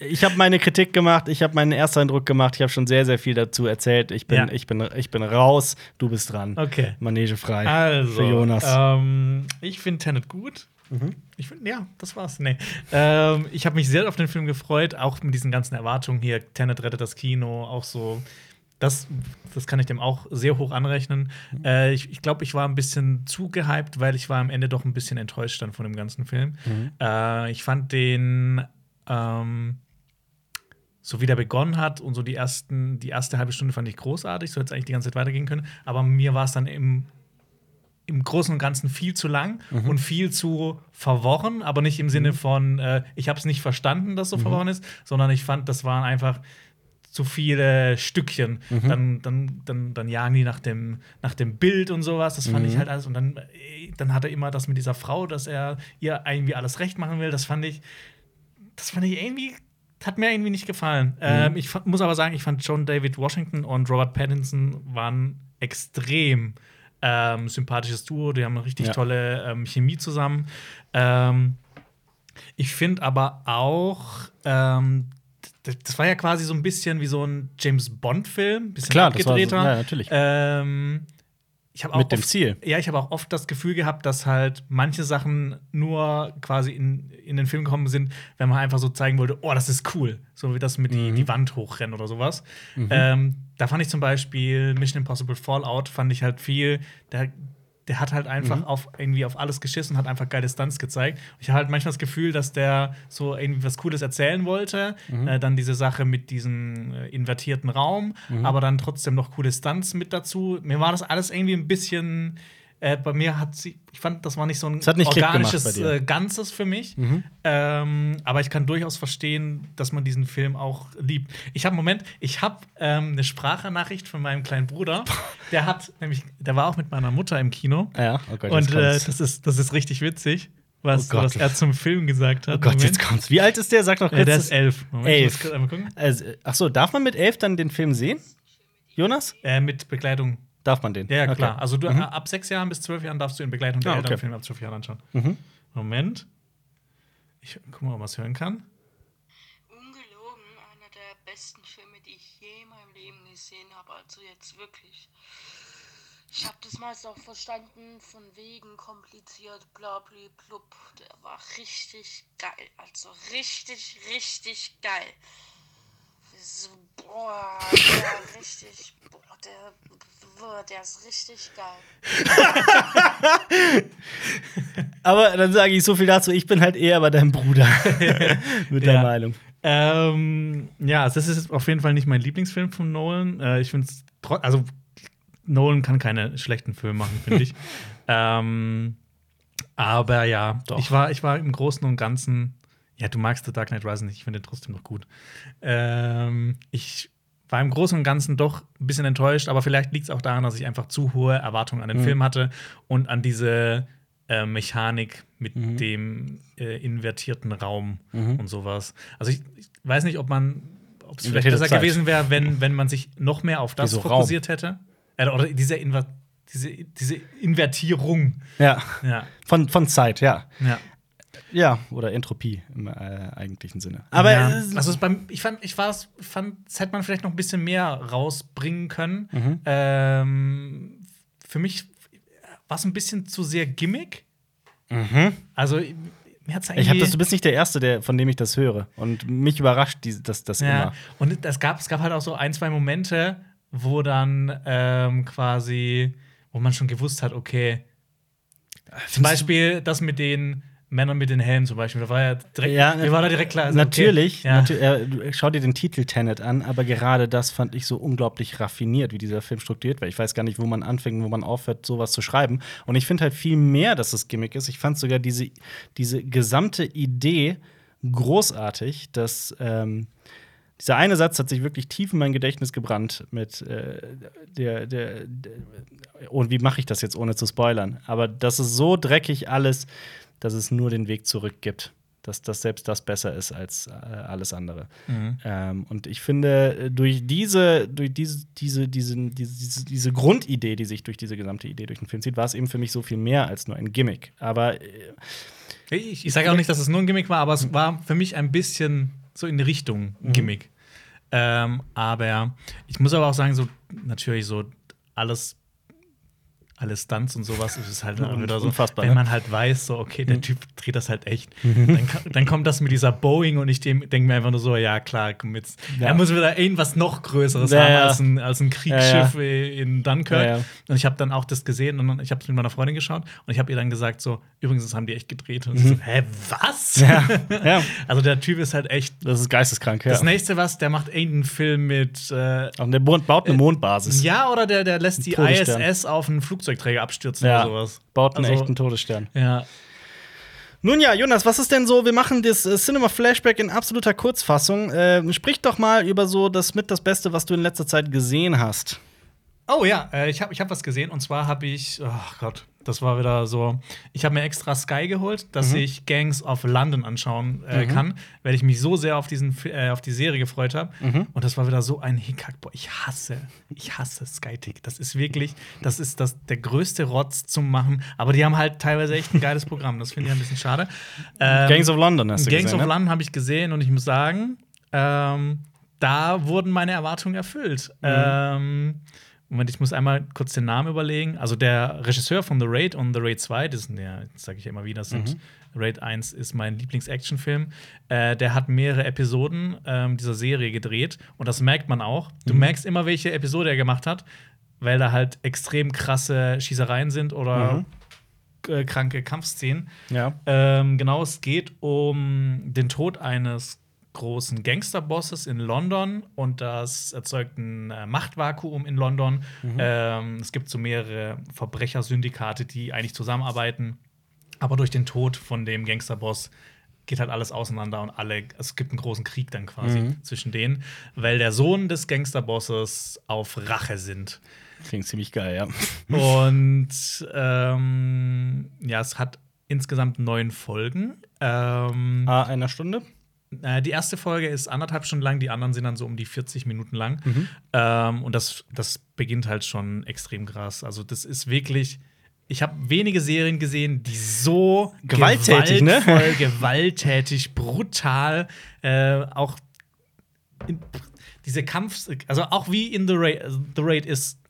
Ich habe meine Kritik gemacht, ich habe meinen Ersteindruck gemacht, ich habe schon sehr, sehr viel dazu erzählt. Ich bin,
Ja.
ich bin, ich bin raus, du bist dran.
Okay.
Manege frei.
Also,
Für Jonas.
Ähm, ich finde Tenet gut.
Mhm.
Ich finde, ja, das war's. Nee. Ähm, ich habe mich sehr auf den Film gefreut, auch mit diesen ganzen Erwartungen hier. Tenet rettet das Kino, auch so. Das, das kann ich dem auch sehr hoch anrechnen.
Mhm.
Äh, ich ich glaube, ich war ein bisschen zu gehypt, weil ich war am Ende doch ein bisschen enttäuscht dann von dem ganzen Film.
Mhm.
Äh, ich fand den ähm, so wie der begonnen hat und so die ersten, die erste halbe Stunde fand ich großartig, so hätte es eigentlich die ganze Zeit weitergehen können. Aber mir war es dann im, im Großen und Ganzen viel zu lang
Mhm.
und viel zu verworren, aber nicht im Sinne von, äh, ich habe es nicht verstanden, dass so
Mhm.
verworren ist, sondern ich fand, das waren einfach zu viele Stückchen.
Mhm.
Dann, dann, dann, dann jagen die nach dem, nach dem Bild und sowas. Das fand
Mhm.
ich halt alles. Und dann, dann hat er immer das mit dieser Frau, dass er ihr irgendwie alles recht machen will. Das fand ich, das fand ich irgendwie, hat mir irgendwie nicht gefallen. Ähm, ich muss aber sagen, ich fand John David Washington und Robert Pattinson waren extrem ähm, sympathisches Duo. Die haben eine richtig
Ja.
tolle ähm, Chemie zusammen. Ähm, ich finde aber auch, ähm, das, war ja quasi so ein bisschen wie so ein James Bond-Film, bisschen
Klar, das war so,
abgedrehter.
ja, natürlich.
Ähm, ich habe auch
Mit dem
oft,
Ziel.
Ja, ich habe auch oft das Gefühl gehabt, dass halt manche Sachen nur quasi in, in den Film gekommen sind, wenn man einfach so zeigen wollte, oh, das ist cool. So wie das mit die,
Mhm.
die Wand hochrennen oder sowas. Ähm, da fand ich zum Beispiel Mission Impossible Fallout, fand ich halt viel, der, der hat halt einfach
Mhm.
auf irgendwie auf alles geschissen, hat einfach geile Stunts gezeigt. Ich habe halt manchmal das Gefühl, dass der so irgendwie was Cooles erzählen wollte.
Mhm.
Äh, dann diese Sache mit diesem äh, invertierten Raum,
Mhm.
aber dann trotzdem noch coole Stunts mit dazu. Mir war das alles irgendwie ein bisschen. Äh, bei mir hat sie, ich fand, das war nicht so ein
nicht
organisches äh, Ganzes für mich.
Mhm.
Ähm, aber ich kann durchaus verstehen, dass man diesen Film auch liebt. Ich habe Moment, ich habe ähm, eine Sprachnachricht von meinem kleinen Bruder. Der hat nämlich, der war auch mit meiner Mutter im Kino.
Ja, oh Gott, jetzt
Und äh, das, ist, das ist richtig witzig, was,
Oh
was er zum Film gesagt hat.
oh Gott, jetzt
Moment.
kommt's. Wie alt ist der? Sag doch kurz.
Äh, der ist elf. Moment,
Elf.
Muss.
Also, ach so, darf man mit elf dann den Film sehen? Jonas?
Äh, mit Begleitung.
Darf man den?
Ja, ja
Okay.
klar. Also du,
Mhm.
ab sechs Jahren bis zwölf Jahren darfst du in Begleitung der
Ah,
Eltern
okay.
Film ab zwölf Jahren anschauen.
Mhm.
Moment. Ich guck mal, ob man es hören kann.
Ungelogen einer der besten Filme, die ich je in meinem Leben gesehen habe. Also jetzt wirklich. Ich habe das meist auch verstanden, von wegen kompliziert, bla bla blub. Der war richtig geil. Also richtig, richtig geil. So, boah, der richtig, boah, der, der ist richtig geil.
Aber dann sage ich so viel dazu, ich bin halt eher bei deinem Bruder. mit der
Ja.
Meinung.
Ähm, ja, das ist auf jeden Fall nicht mein Lieblingsfilm von Nolan. Äh, ich finde es, also Nolan kann keine schlechten Filme machen, finde ich. ähm, aber ja,
Doch.
ich war, ich war im Großen und Ganzen. Ja, du magst The Dark Knight Rises nicht, ich finde den trotzdem noch gut. Ähm, ich war im Großen und Ganzen doch ein bisschen enttäuscht, aber vielleicht liegt es auch daran, dass ich einfach zu hohe Erwartungen an den
Mhm.
Film hatte und an diese äh, Mechanik mit
Mhm.
dem äh, invertierten Raum und sowas. Also ich, ich weiß nicht, ob man, ob es vielleicht besser
Zeit.
gewesen wäre, wenn, wenn man sich noch mehr auf das
Wieso
fokussiert hätte. Äh, oder diese, Inver diese, diese Invertierung.
Ja.
Ja,
Von, von Zeit, ja.
ja.
Ja, oder Entropie im äh, eigentlichen Sinne. Aber
ja.
äh,
also es beim, ich fand, ich war's, fand, das hätte man vielleicht noch ein bisschen mehr rausbringen können.
Mhm.
Ähm, für mich war es ein bisschen zu sehr Gimmick. Also mir hat's
Mhm. ich habe
irgendwie
das, du bist nicht der Erste, der, von dem ich das höre. Und mich überrascht die, das, das
ja.
immer.
Und es gab, es gab halt auch so ein, zwei Momente, wo dann ähm, quasi, wo man schon gewusst hat, okay, zum Beispiel das mit den Männern mit den Helmen zum Beispiel, da war ja direkt,
Ja,
mir war da direkt klar. also,
Natürlich,
okay, ja.
natür äh, schau dir den Titel Tenet an, aber gerade das fand ich so unglaublich raffiniert, wie dieser Film strukturiert war. Ich weiß gar nicht, wo man anfängt, wo man aufhört, sowas zu schreiben. Und ich finde halt viel mehr, dass es Gimmick ist. Ich fand sogar diese, diese gesamte Idee großartig, dass ähm, dieser eine Satz hat sich wirklich tief in mein Gedächtnis gebrannt mit äh, der, der, der und wie mache ich das jetzt ohne zu spoilern? Aber das ist so dreckig alles, dass es nur den Weg zurück gibt. Dass, dass selbst das besser ist als äh, alles andere.
Mhm.
Ähm, und ich finde, äh, durch diese, durch diese, diese, diese, diese, diese Grundidee, die sich durch diese gesamte Idee durch den Film zieht, war es eben für mich so viel mehr als nur ein Gimmick. Aber äh,
Ich, ich sage auch nicht, dass es nur ein Gimmick war, aber es war für mich ein bisschen so in Richtung
Mhm.
Gimmick. Ähm, aber ich muss aber auch sagen, so natürlich so alles, alle Stunts und sowas ist halt
Ja,
wieder so,
unfassbar,
wenn man halt weiß, so okay, der Typ dreht das halt echt. Dann, ka- dann kommt das mit dieser Boeing und ich denke mir einfach nur so, ja klar, komm jetzt.
Ja.
Er muss wieder irgendwas noch Größeres
Ja,
haben
ja.
als ein, als ein Kriegsschiff äh, in Dunkirk. Und ich habe dann auch das gesehen und dann, ich habe es mit meiner Freundin geschaut und ich habe ihr dann gesagt so, übrigens, das haben die echt gedreht. Und sie so, hä, was?
Mhm. Ja, ja.
Also der Typ ist halt echt.
das ist geisteskrank. Ja.
Das nächste was, der macht irgendeinen Film mit äh,
Und der baut eine Mondbasis.
ja oder der, der lässt die. ISS auf einen Flugzeugträger abstürzen
Ja.
oder sowas.
Baut einen
Also-
echten Todesstern.
Ja.
Nun ja, Jonas, was ist denn so? Wir machen das äh, Cinema Flashback in absoluter Kurzfassung. Äh, sprich doch mal über so das mit das Beste, was du in letzter Zeit gesehen hast.
Oh ja, äh, ich habe ich hab was gesehen und zwar habe ich, oh Gott, das war wieder so. Ich habe mir extra Sky geholt, dass
Mhm.
ich Gangs of London anschauen äh, kann, weil ich mich so sehr auf, diesen, äh, auf die Serie gefreut habe.
Mhm.
Und das war wieder so ein Hickhack. Boah, ich hasse, ich hasse Sky Tick. Das ist wirklich, das ist das, der größte Rotz zum Machen. Aber die haben halt teilweise echt ein geiles Programm. Das finde ich ein bisschen schade. Ähm,
Gangs of London hast du
Gangs
gesehen,
of
ne?
London habe ich gesehen und ich muss sagen, ähm, da wurden meine Erwartungen erfüllt.
Mhm.
Ähm, Moment, ich muss einmal kurz den Namen überlegen. Also der Regisseur von The Raid und The Raid 2, das sind ja, sage ich ja immer wieder, das sind
Mhm.
Raid 1 ist mein Lieblings-Actionfilm. Äh, der hat mehrere Episoden ähm, dieser Serie gedreht und das merkt man auch. Du
Mhm.
merkst immer, welche Episode er gemacht hat, weil da halt extrem krasse Schießereien sind oder äh, kranke Kampfszenen.
Ja.
Ähm, genau, es geht um den Tod eines großen Gangsterbosses in London und das erzeugt ein äh, Machtvakuum in London. Ähm, es gibt so mehrere Verbrechersyndikate, die eigentlich zusammenarbeiten, aber durch den Tod von dem Gangsterboss geht halt alles auseinander und alle, es gibt einen großen Krieg dann quasi zwischen denen, weil der Sohn des Gangsterbosses auf Rache sind.
Klingt ziemlich geil, ja.
Und ähm, ja, es hat insgesamt neun Folgen. Ähm,
Ah, einer Stunde?
Äh, die erste Folge ist anderthalb Stunden lang, die anderen sind dann so um die 40 Minuten lang. Ähm, und das, das beginnt halt schon extrem krass. Also, das ist wirklich. Ich habe wenige Serien gesehen, die so
Gewalttätig, ne?
gewalttätig, brutal, äh, auch in, diese Kampf, also auch wie in The Raid, The Raid ist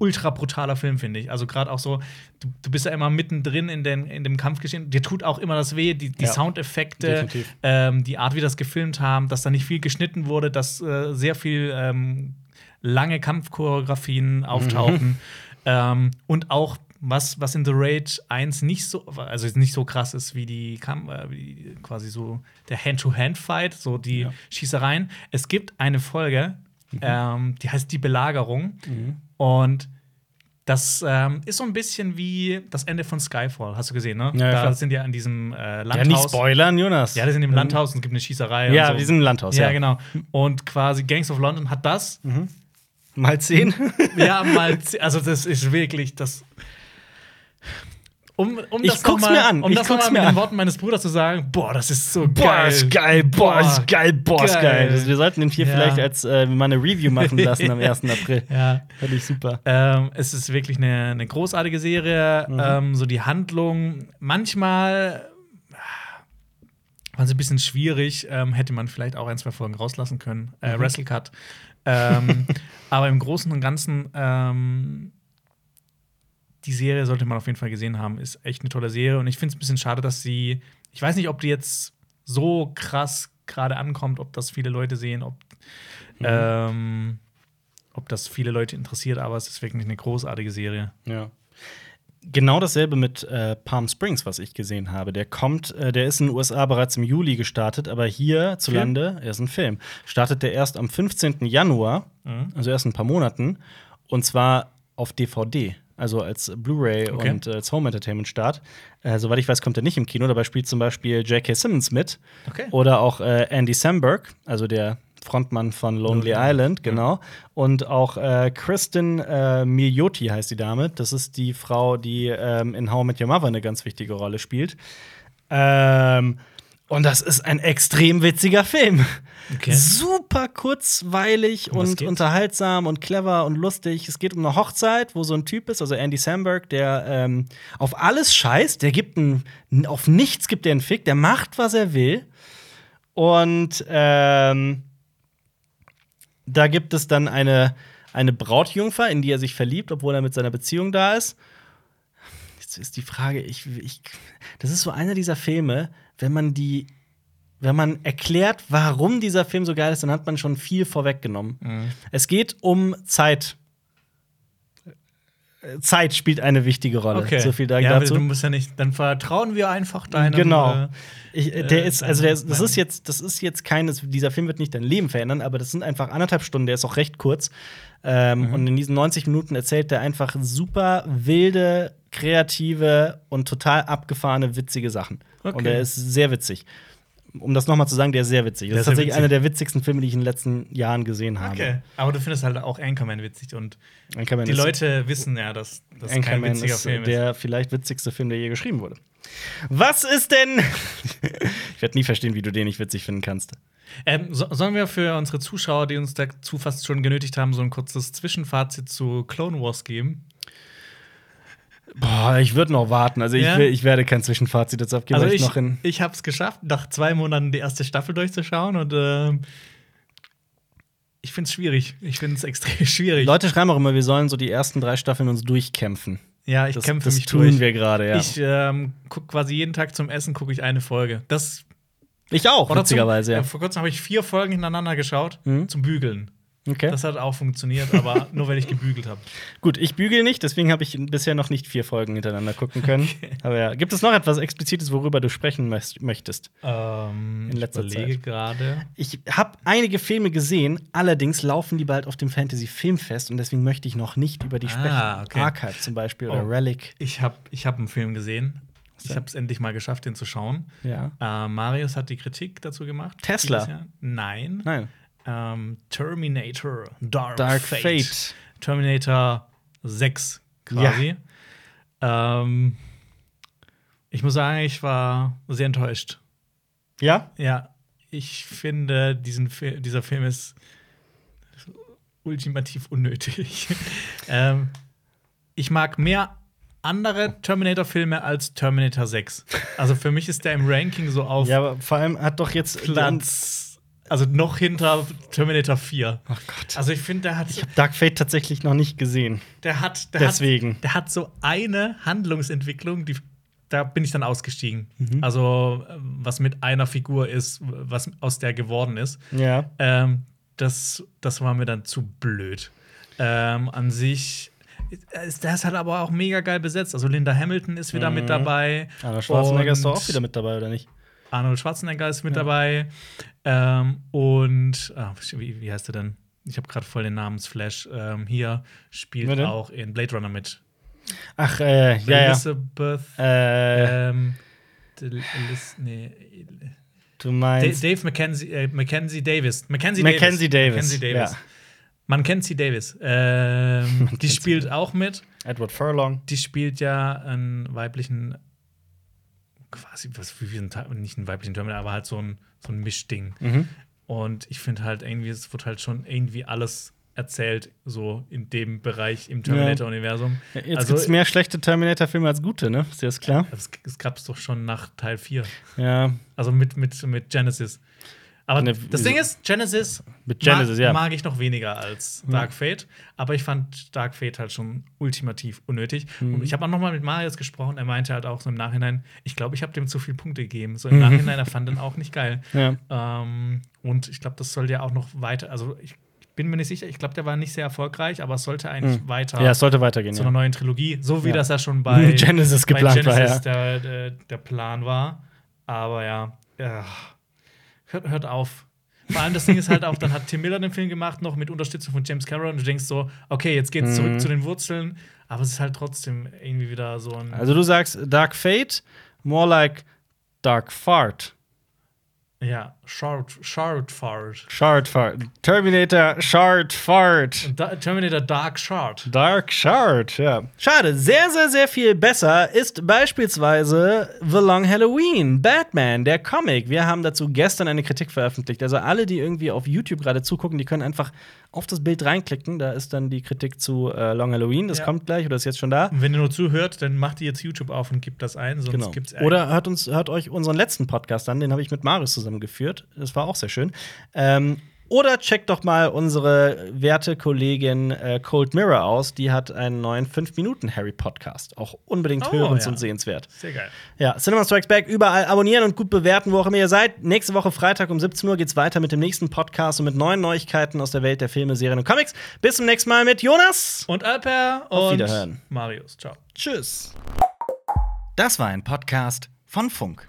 ultra brutaler Film, finde ich. Also gerade auch so, du, du bist ja immer mittendrin in, den, in dem Kampfgeschehen. Dir tut auch immer das weh, die, die
Ja,
Soundeffekte, ähm, die Art, wie das gefilmt haben, dass da nicht viel geschnitten wurde, dass äh, sehr viel ähm, lange Kampfchoreografien auftauchen. ähm, und auch was, was in The Raid 1 nicht so, also nicht so krass ist wie die äh, wie quasi so der Hand-to-Hand-Fight, so die
Ja.
Schießereien. Es gibt eine Folge, ähm, die heißt Die Belagerung. Und Das ähm, ist so ein bisschen wie das Ende von Skyfall. Hast du gesehen, ne?
Ja,
da
klar.
sind ja an diesem äh, Landhaus.
Ja, nicht spoilern, Jonas.
Ja, die sind im
Mhm.
Landhaus und es gibt eine Schießerei.
Ja,
so.
wir sind im Landhaus,
Ja,
ja.
genau. Und quasi Gangs of London hat das.
Mal zehn.
Ja, mal. z- Also, das ist wirklich das. Um, um
Ich
das
guck's
mal,
mir an,
Um
ich
das
guck's mir
mit
an.
den Worten meines Bruders zu sagen: Boah, das ist so
Boah,
geil.
ist geil, boah, ist geil, boah, ist
Geil.
geil. Also, wir sollten den hier
Ja.
vielleicht als äh, mal eine Review machen lassen am 1. April.
Ja.
Fand ich super.
Ähm, es ist wirklich eine, eine großartige Serie.
Mhm.
Ähm, so die Handlung, manchmal ah, war sie ein bisschen schwierig. Ähm, hätte man vielleicht auch ein, zwei Folgen rauslassen können. Äh,
Mhm.
Wrestle Cut. ähm, aber im Großen und Ganzen, ähm, die Serie sollte man auf jeden Fall gesehen haben. Ist echt eine tolle Serie. Und ich finde es ein bisschen schade, dass sie. Ich weiß nicht, ob die jetzt so krass gerade ankommt, ob das viele Leute sehen, ob.
Mhm.
Ähm, ob das viele Leute interessiert, aber es ist wirklich eine großartige Serie.
Ja. Genau dasselbe mit äh, Palm Springs, was ich gesehen habe. Der kommt, äh, der ist in den USA bereits im Juli gestartet, aber hier zu? Lande, er ist ein Film, startet der erst am 15. Januar,
Mhm.
also erst in ein paar Monaten, und zwar auf DVD, also als Blu-ray
Okay.
und äh, als Home Entertainment Start. Äh, soweit ich weiß, kommt er nicht im Kino. Dabei spielt zum Beispiel J.K. Simmons mit
Okay.
oder auch äh, Andy Samberg, also der Frontmann von Lonely
Lonely,
Island, genau. Und auch äh, Kristen äh, Milioti heißt die Dame. Das ist die Frau, die ähm, in How I Met Your Mother eine ganz wichtige Rolle spielt. Ähm, und das ist ein extrem witziger Film.
Okay.
Super kurzweilig und
geht's?
unterhaltsam und clever und lustig. Es geht um eine Hochzeit, wo so ein Typ ist, also Andy Samberg, der ähm, auf alles scheißt. Der gibt ein, auf nichts gibt er einen Fick. Der macht, was er will. Und ähm, da gibt es dann eine, eine Brautjungfer, in die er sich verliebt, obwohl er mit seiner Beziehung da ist. Jetzt ist die Frage, ich, ich, das ist so einer dieser Filme, wenn man die, wenn man erklärt, warum dieser Film so geil ist, dann hat man schon viel vorweggenommen.
Mhm.
Es geht um Zeit. Zeit spielt eine wichtige Rolle.
Okay.
So viel da
ja,
dazu.
Du musst ja nicht, dann vertrauen wir einfach deinem.
Genau.
äh,
Ich, der
äh,
ist, also der, das ist jetzt, das ist jetzt keines, dieser Film wird nicht dein Leben verändern, aber das sind einfach anderthalb Stunden, der ist auch recht kurz. Ähm,
Mhm.
Und in diesen 90 Minuten erzählt er einfach super wilde, kreative und total abgefahrene, witzige Sachen.
Okay.
Und er ist sehr witzig. Um das nochmal zu sagen, der ist sehr witzig. Das
Der
ist tatsächlich
witzig.
einer der witzigsten Filme, die ich in den letzten Jahren gesehen habe.
Okay. Aber du findest halt auch Anchorman witzig und
Anchorman
die Leute wissen ja, dass das kein witziger
ist
Film ist.
der vielleicht witzigste Film, der je geschrieben wurde. Was ist denn? ich werde nie verstehen, wie du den nicht witzig finden kannst.
Ähm, so, sollen wir für unsere Zuschauer, die uns dazu fast schon genötigt haben, so ein kurzes Zwischenfazit zu Clone Wars geben?
Boah, ich würde noch warten. Also ich,
Ja?
ich werde kein Zwischenfazit jetzt abgeben,
Also ich,
noch in.
ich habe es geschafft, nach zwei Monaten die erste Staffel durchzuschauen und ähm, ich finde es schwierig. Ich finde es extrem schwierig.
Leute schreiben auch immer, wir sollen so die ersten drei Staffeln uns durchkämpfen.
ja, ich
Das,
kämpfe
das
mich
tun
durch.
wir gerade, ja.
Ich ähm, gucke quasi jeden Tag zum Essen gucke ich eine Folge. Das
Ich auch, witzigerweise,
zum,
ja.
äh, Vor kurzem habe ich vier Folgen hintereinander geschaut
Mhm.
zum Bügeln.
Okay.
Das hat auch funktioniert, aber nur weil ich gebügelt habe.
Gut, ich bügel nicht, deswegen habe ich bisher noch nicht vier Folgen hintereinander gucken können. Aber ja, gibt es noch etwas Explizites, worüber du sprechen möcht- möchtest?
Ähm,
In letzter
ich
Zeit.
gerade.
Ich habe einige Filme gesehen, allerdings laufen die bald auf dem Fantasy Filmfest und deswegen möchte ich noch nicht über die
Ah,
sprechen.
okay.
Archive zum Beispiel oder
Oh.
Relic.
Ich habe ich hab einen Film gesehen. Ich habe es endlich mal geschafft, den zu schauen.
Ja.
Äh, Marius hat die Kritik dazu gemacht.
Tesla?
Nein.
Nein.
Ähm, Terminator Dark,
Dark
Fate.
Fate.
Terminator 6 quasi. Ähm, ich muss sagen, ich war sehr enttäuscht.
Ja?
Ja, ich finde, diesen Fi dieser Film ist ultimativ unnötig. ähm, ich mag mehr andere Terminator-Filme als Terminator 6. Also für mich ist der im Ranking so auf
Ja, aber vor allem hat doch jetzt
Platz, also noch hinter Terminator 4.
Oh Gott.
Also ich finde, der hat,
Dark Fate tatsächlich noch nicht gesehen.
der hat, der
Deswegen.
hat, der hat so eine Handlungsentwicklung, die da bin ich dann ausgestiegen.
Mhm.
Also äh, was mit einer Figur ist, was aus der geworden ist.
Ja.
Ähm, das, das war mir dann zu blöd. Ähm, an sich, ist, der ist halt aber auch mega geil besetzt. Also Linda Hamilton ist wieder
Mhm.
mit dabei.
Arnold Schwarzenegger ist doch auch wieder mit dabei, oder nicht?
Arnold Schwarzenegger ist mit
Ja.
dabei. Ähm, und ah, wie, wie heißt er denn? ich habe gerade voll den Namensflash. Ähm, hier spielt auch in Blade Runner mit.
Ach, äh, ja.
Elizabeth.
Äh,
Ähm, Elis- nee,
du meinst.
Dave Mackenzie, äh, Mackenzie Davis. Mackenzie,
Mackenzie Davis,
Mackenzie Davis.
ja.
Man kennt sie Davis. Ähm, die spielt auch mit.
Edward Furlong.
Die spielt ja einen weiblichen, quasi, was wie ein, Ter- nicht einen weiblichen Terminator, aber halt so ein, so ein Mischding.
Mhm.
Und ich finde halt irgendwie, es wird halt schon irgendwie alles erzählt, so in dem Bereich im Terminator-Universum.
Ja, Jetzt
Also-
gibt's mehr schlechte Terminator-Filme als gute, ne? Ist dir das klar?
Das, das gab es doch schon nach Teil 4.
Ja.
Also mit, mit, mit Genesis. Aber
Ne,
das? Ding ist, Genesis,
Mit Genesis,
mag,
ja.
mag ich noch weniger als Dark Fate. Aber ich fand Dark Fate halt schon ultimativ unnötig.
Mhm.
Und ich habe auch noch mal mit Marius gesprochen. Er meinte halt auch so im Nachhinein, ich glaube, ich habe dem zu viele Punkte gegeben. So im
Mhm.
Nachhinein, er fand den auch nicht geil.
Ja.
Ähm, und ich glaube, das soll ja auch noch weiter. Also ich bin mir nicht sicher. Ich glaube, der war nicht sehr erfolgreich, aber es sollte eigentlich weiter
Mhm. Ja, es sollte weitergehen.
zu
Ja.
einer neuen Trilogie, so wie
Ja.
das ja schon bei
Genesis
bei
geplant war,
Genesis
ja.
der, der, der Plan war. Aber ja, ja. Hört, hört auf. Vor allem das Ding ist halt auch, dann hat Tim Miller den Film gemacht, noch mit Unterstützung von James Cameron. Und du denkst so, okay, jetzt geht's
Mhm.
zurück zu den Wurzeln. Aber es ist halt trotzdem irgendwie wieder so ein.
Also du sagst Dark Fate, more like Dark Fart.
ja, Shard, Shard Fart.
Shard Fart. Terminator Shard Fart.
Da, Terminator Dark Shard.
Dark Shard, ja. Schade, sehr, sehr, sehr viel besser ist beispielsweise The Long Halloween, Batman, der Comic. Wir haben dazu gestern eine Kritik veröffentlicht. Also alle, die irgendwie auf YouTube gerade zugucken, die können einfach auf das Bild reinklicken. Da ist dann die Kritik zu äh, Long Halloween. Das
Ja.
kommt gleich oder ist jetzt schon da.
Und wenn ihr nur zuhört, dann macht ihr jetzt YouTube auf und gebt das ein, sonst
Genau.
gibt's
Oder hört uns, hört euch unseren letzten Podcast an, den habe ich mit Marius zusammen Das war auch sehr schön. Ähm, oder checkt doch mal unsere werte Kollegin äh, Cold Mirror aus. Die hat einen neuen 5-Minuten-Harry-Podcast. Auch unbedingt
Oh,
hörens-
ja.
und sehenswert.
Sehr geil.
Ja, Cinema Strikes Back überall abonnieren und gut bewerten, wo auch immer ihr seid. Nächste Woche Freitag um 17 Uhr geht's weiter mit dem nächsten Podcast und mit neuen Neuigkeiten aus der Welt der Filme, Serien und Comics. Bis zum nächsten Mal mit Jonas.
Und Alper
Auf
und
Wiederhören.
Marius. Ciao.
Tschüss. Das war ein Podcast von Funk.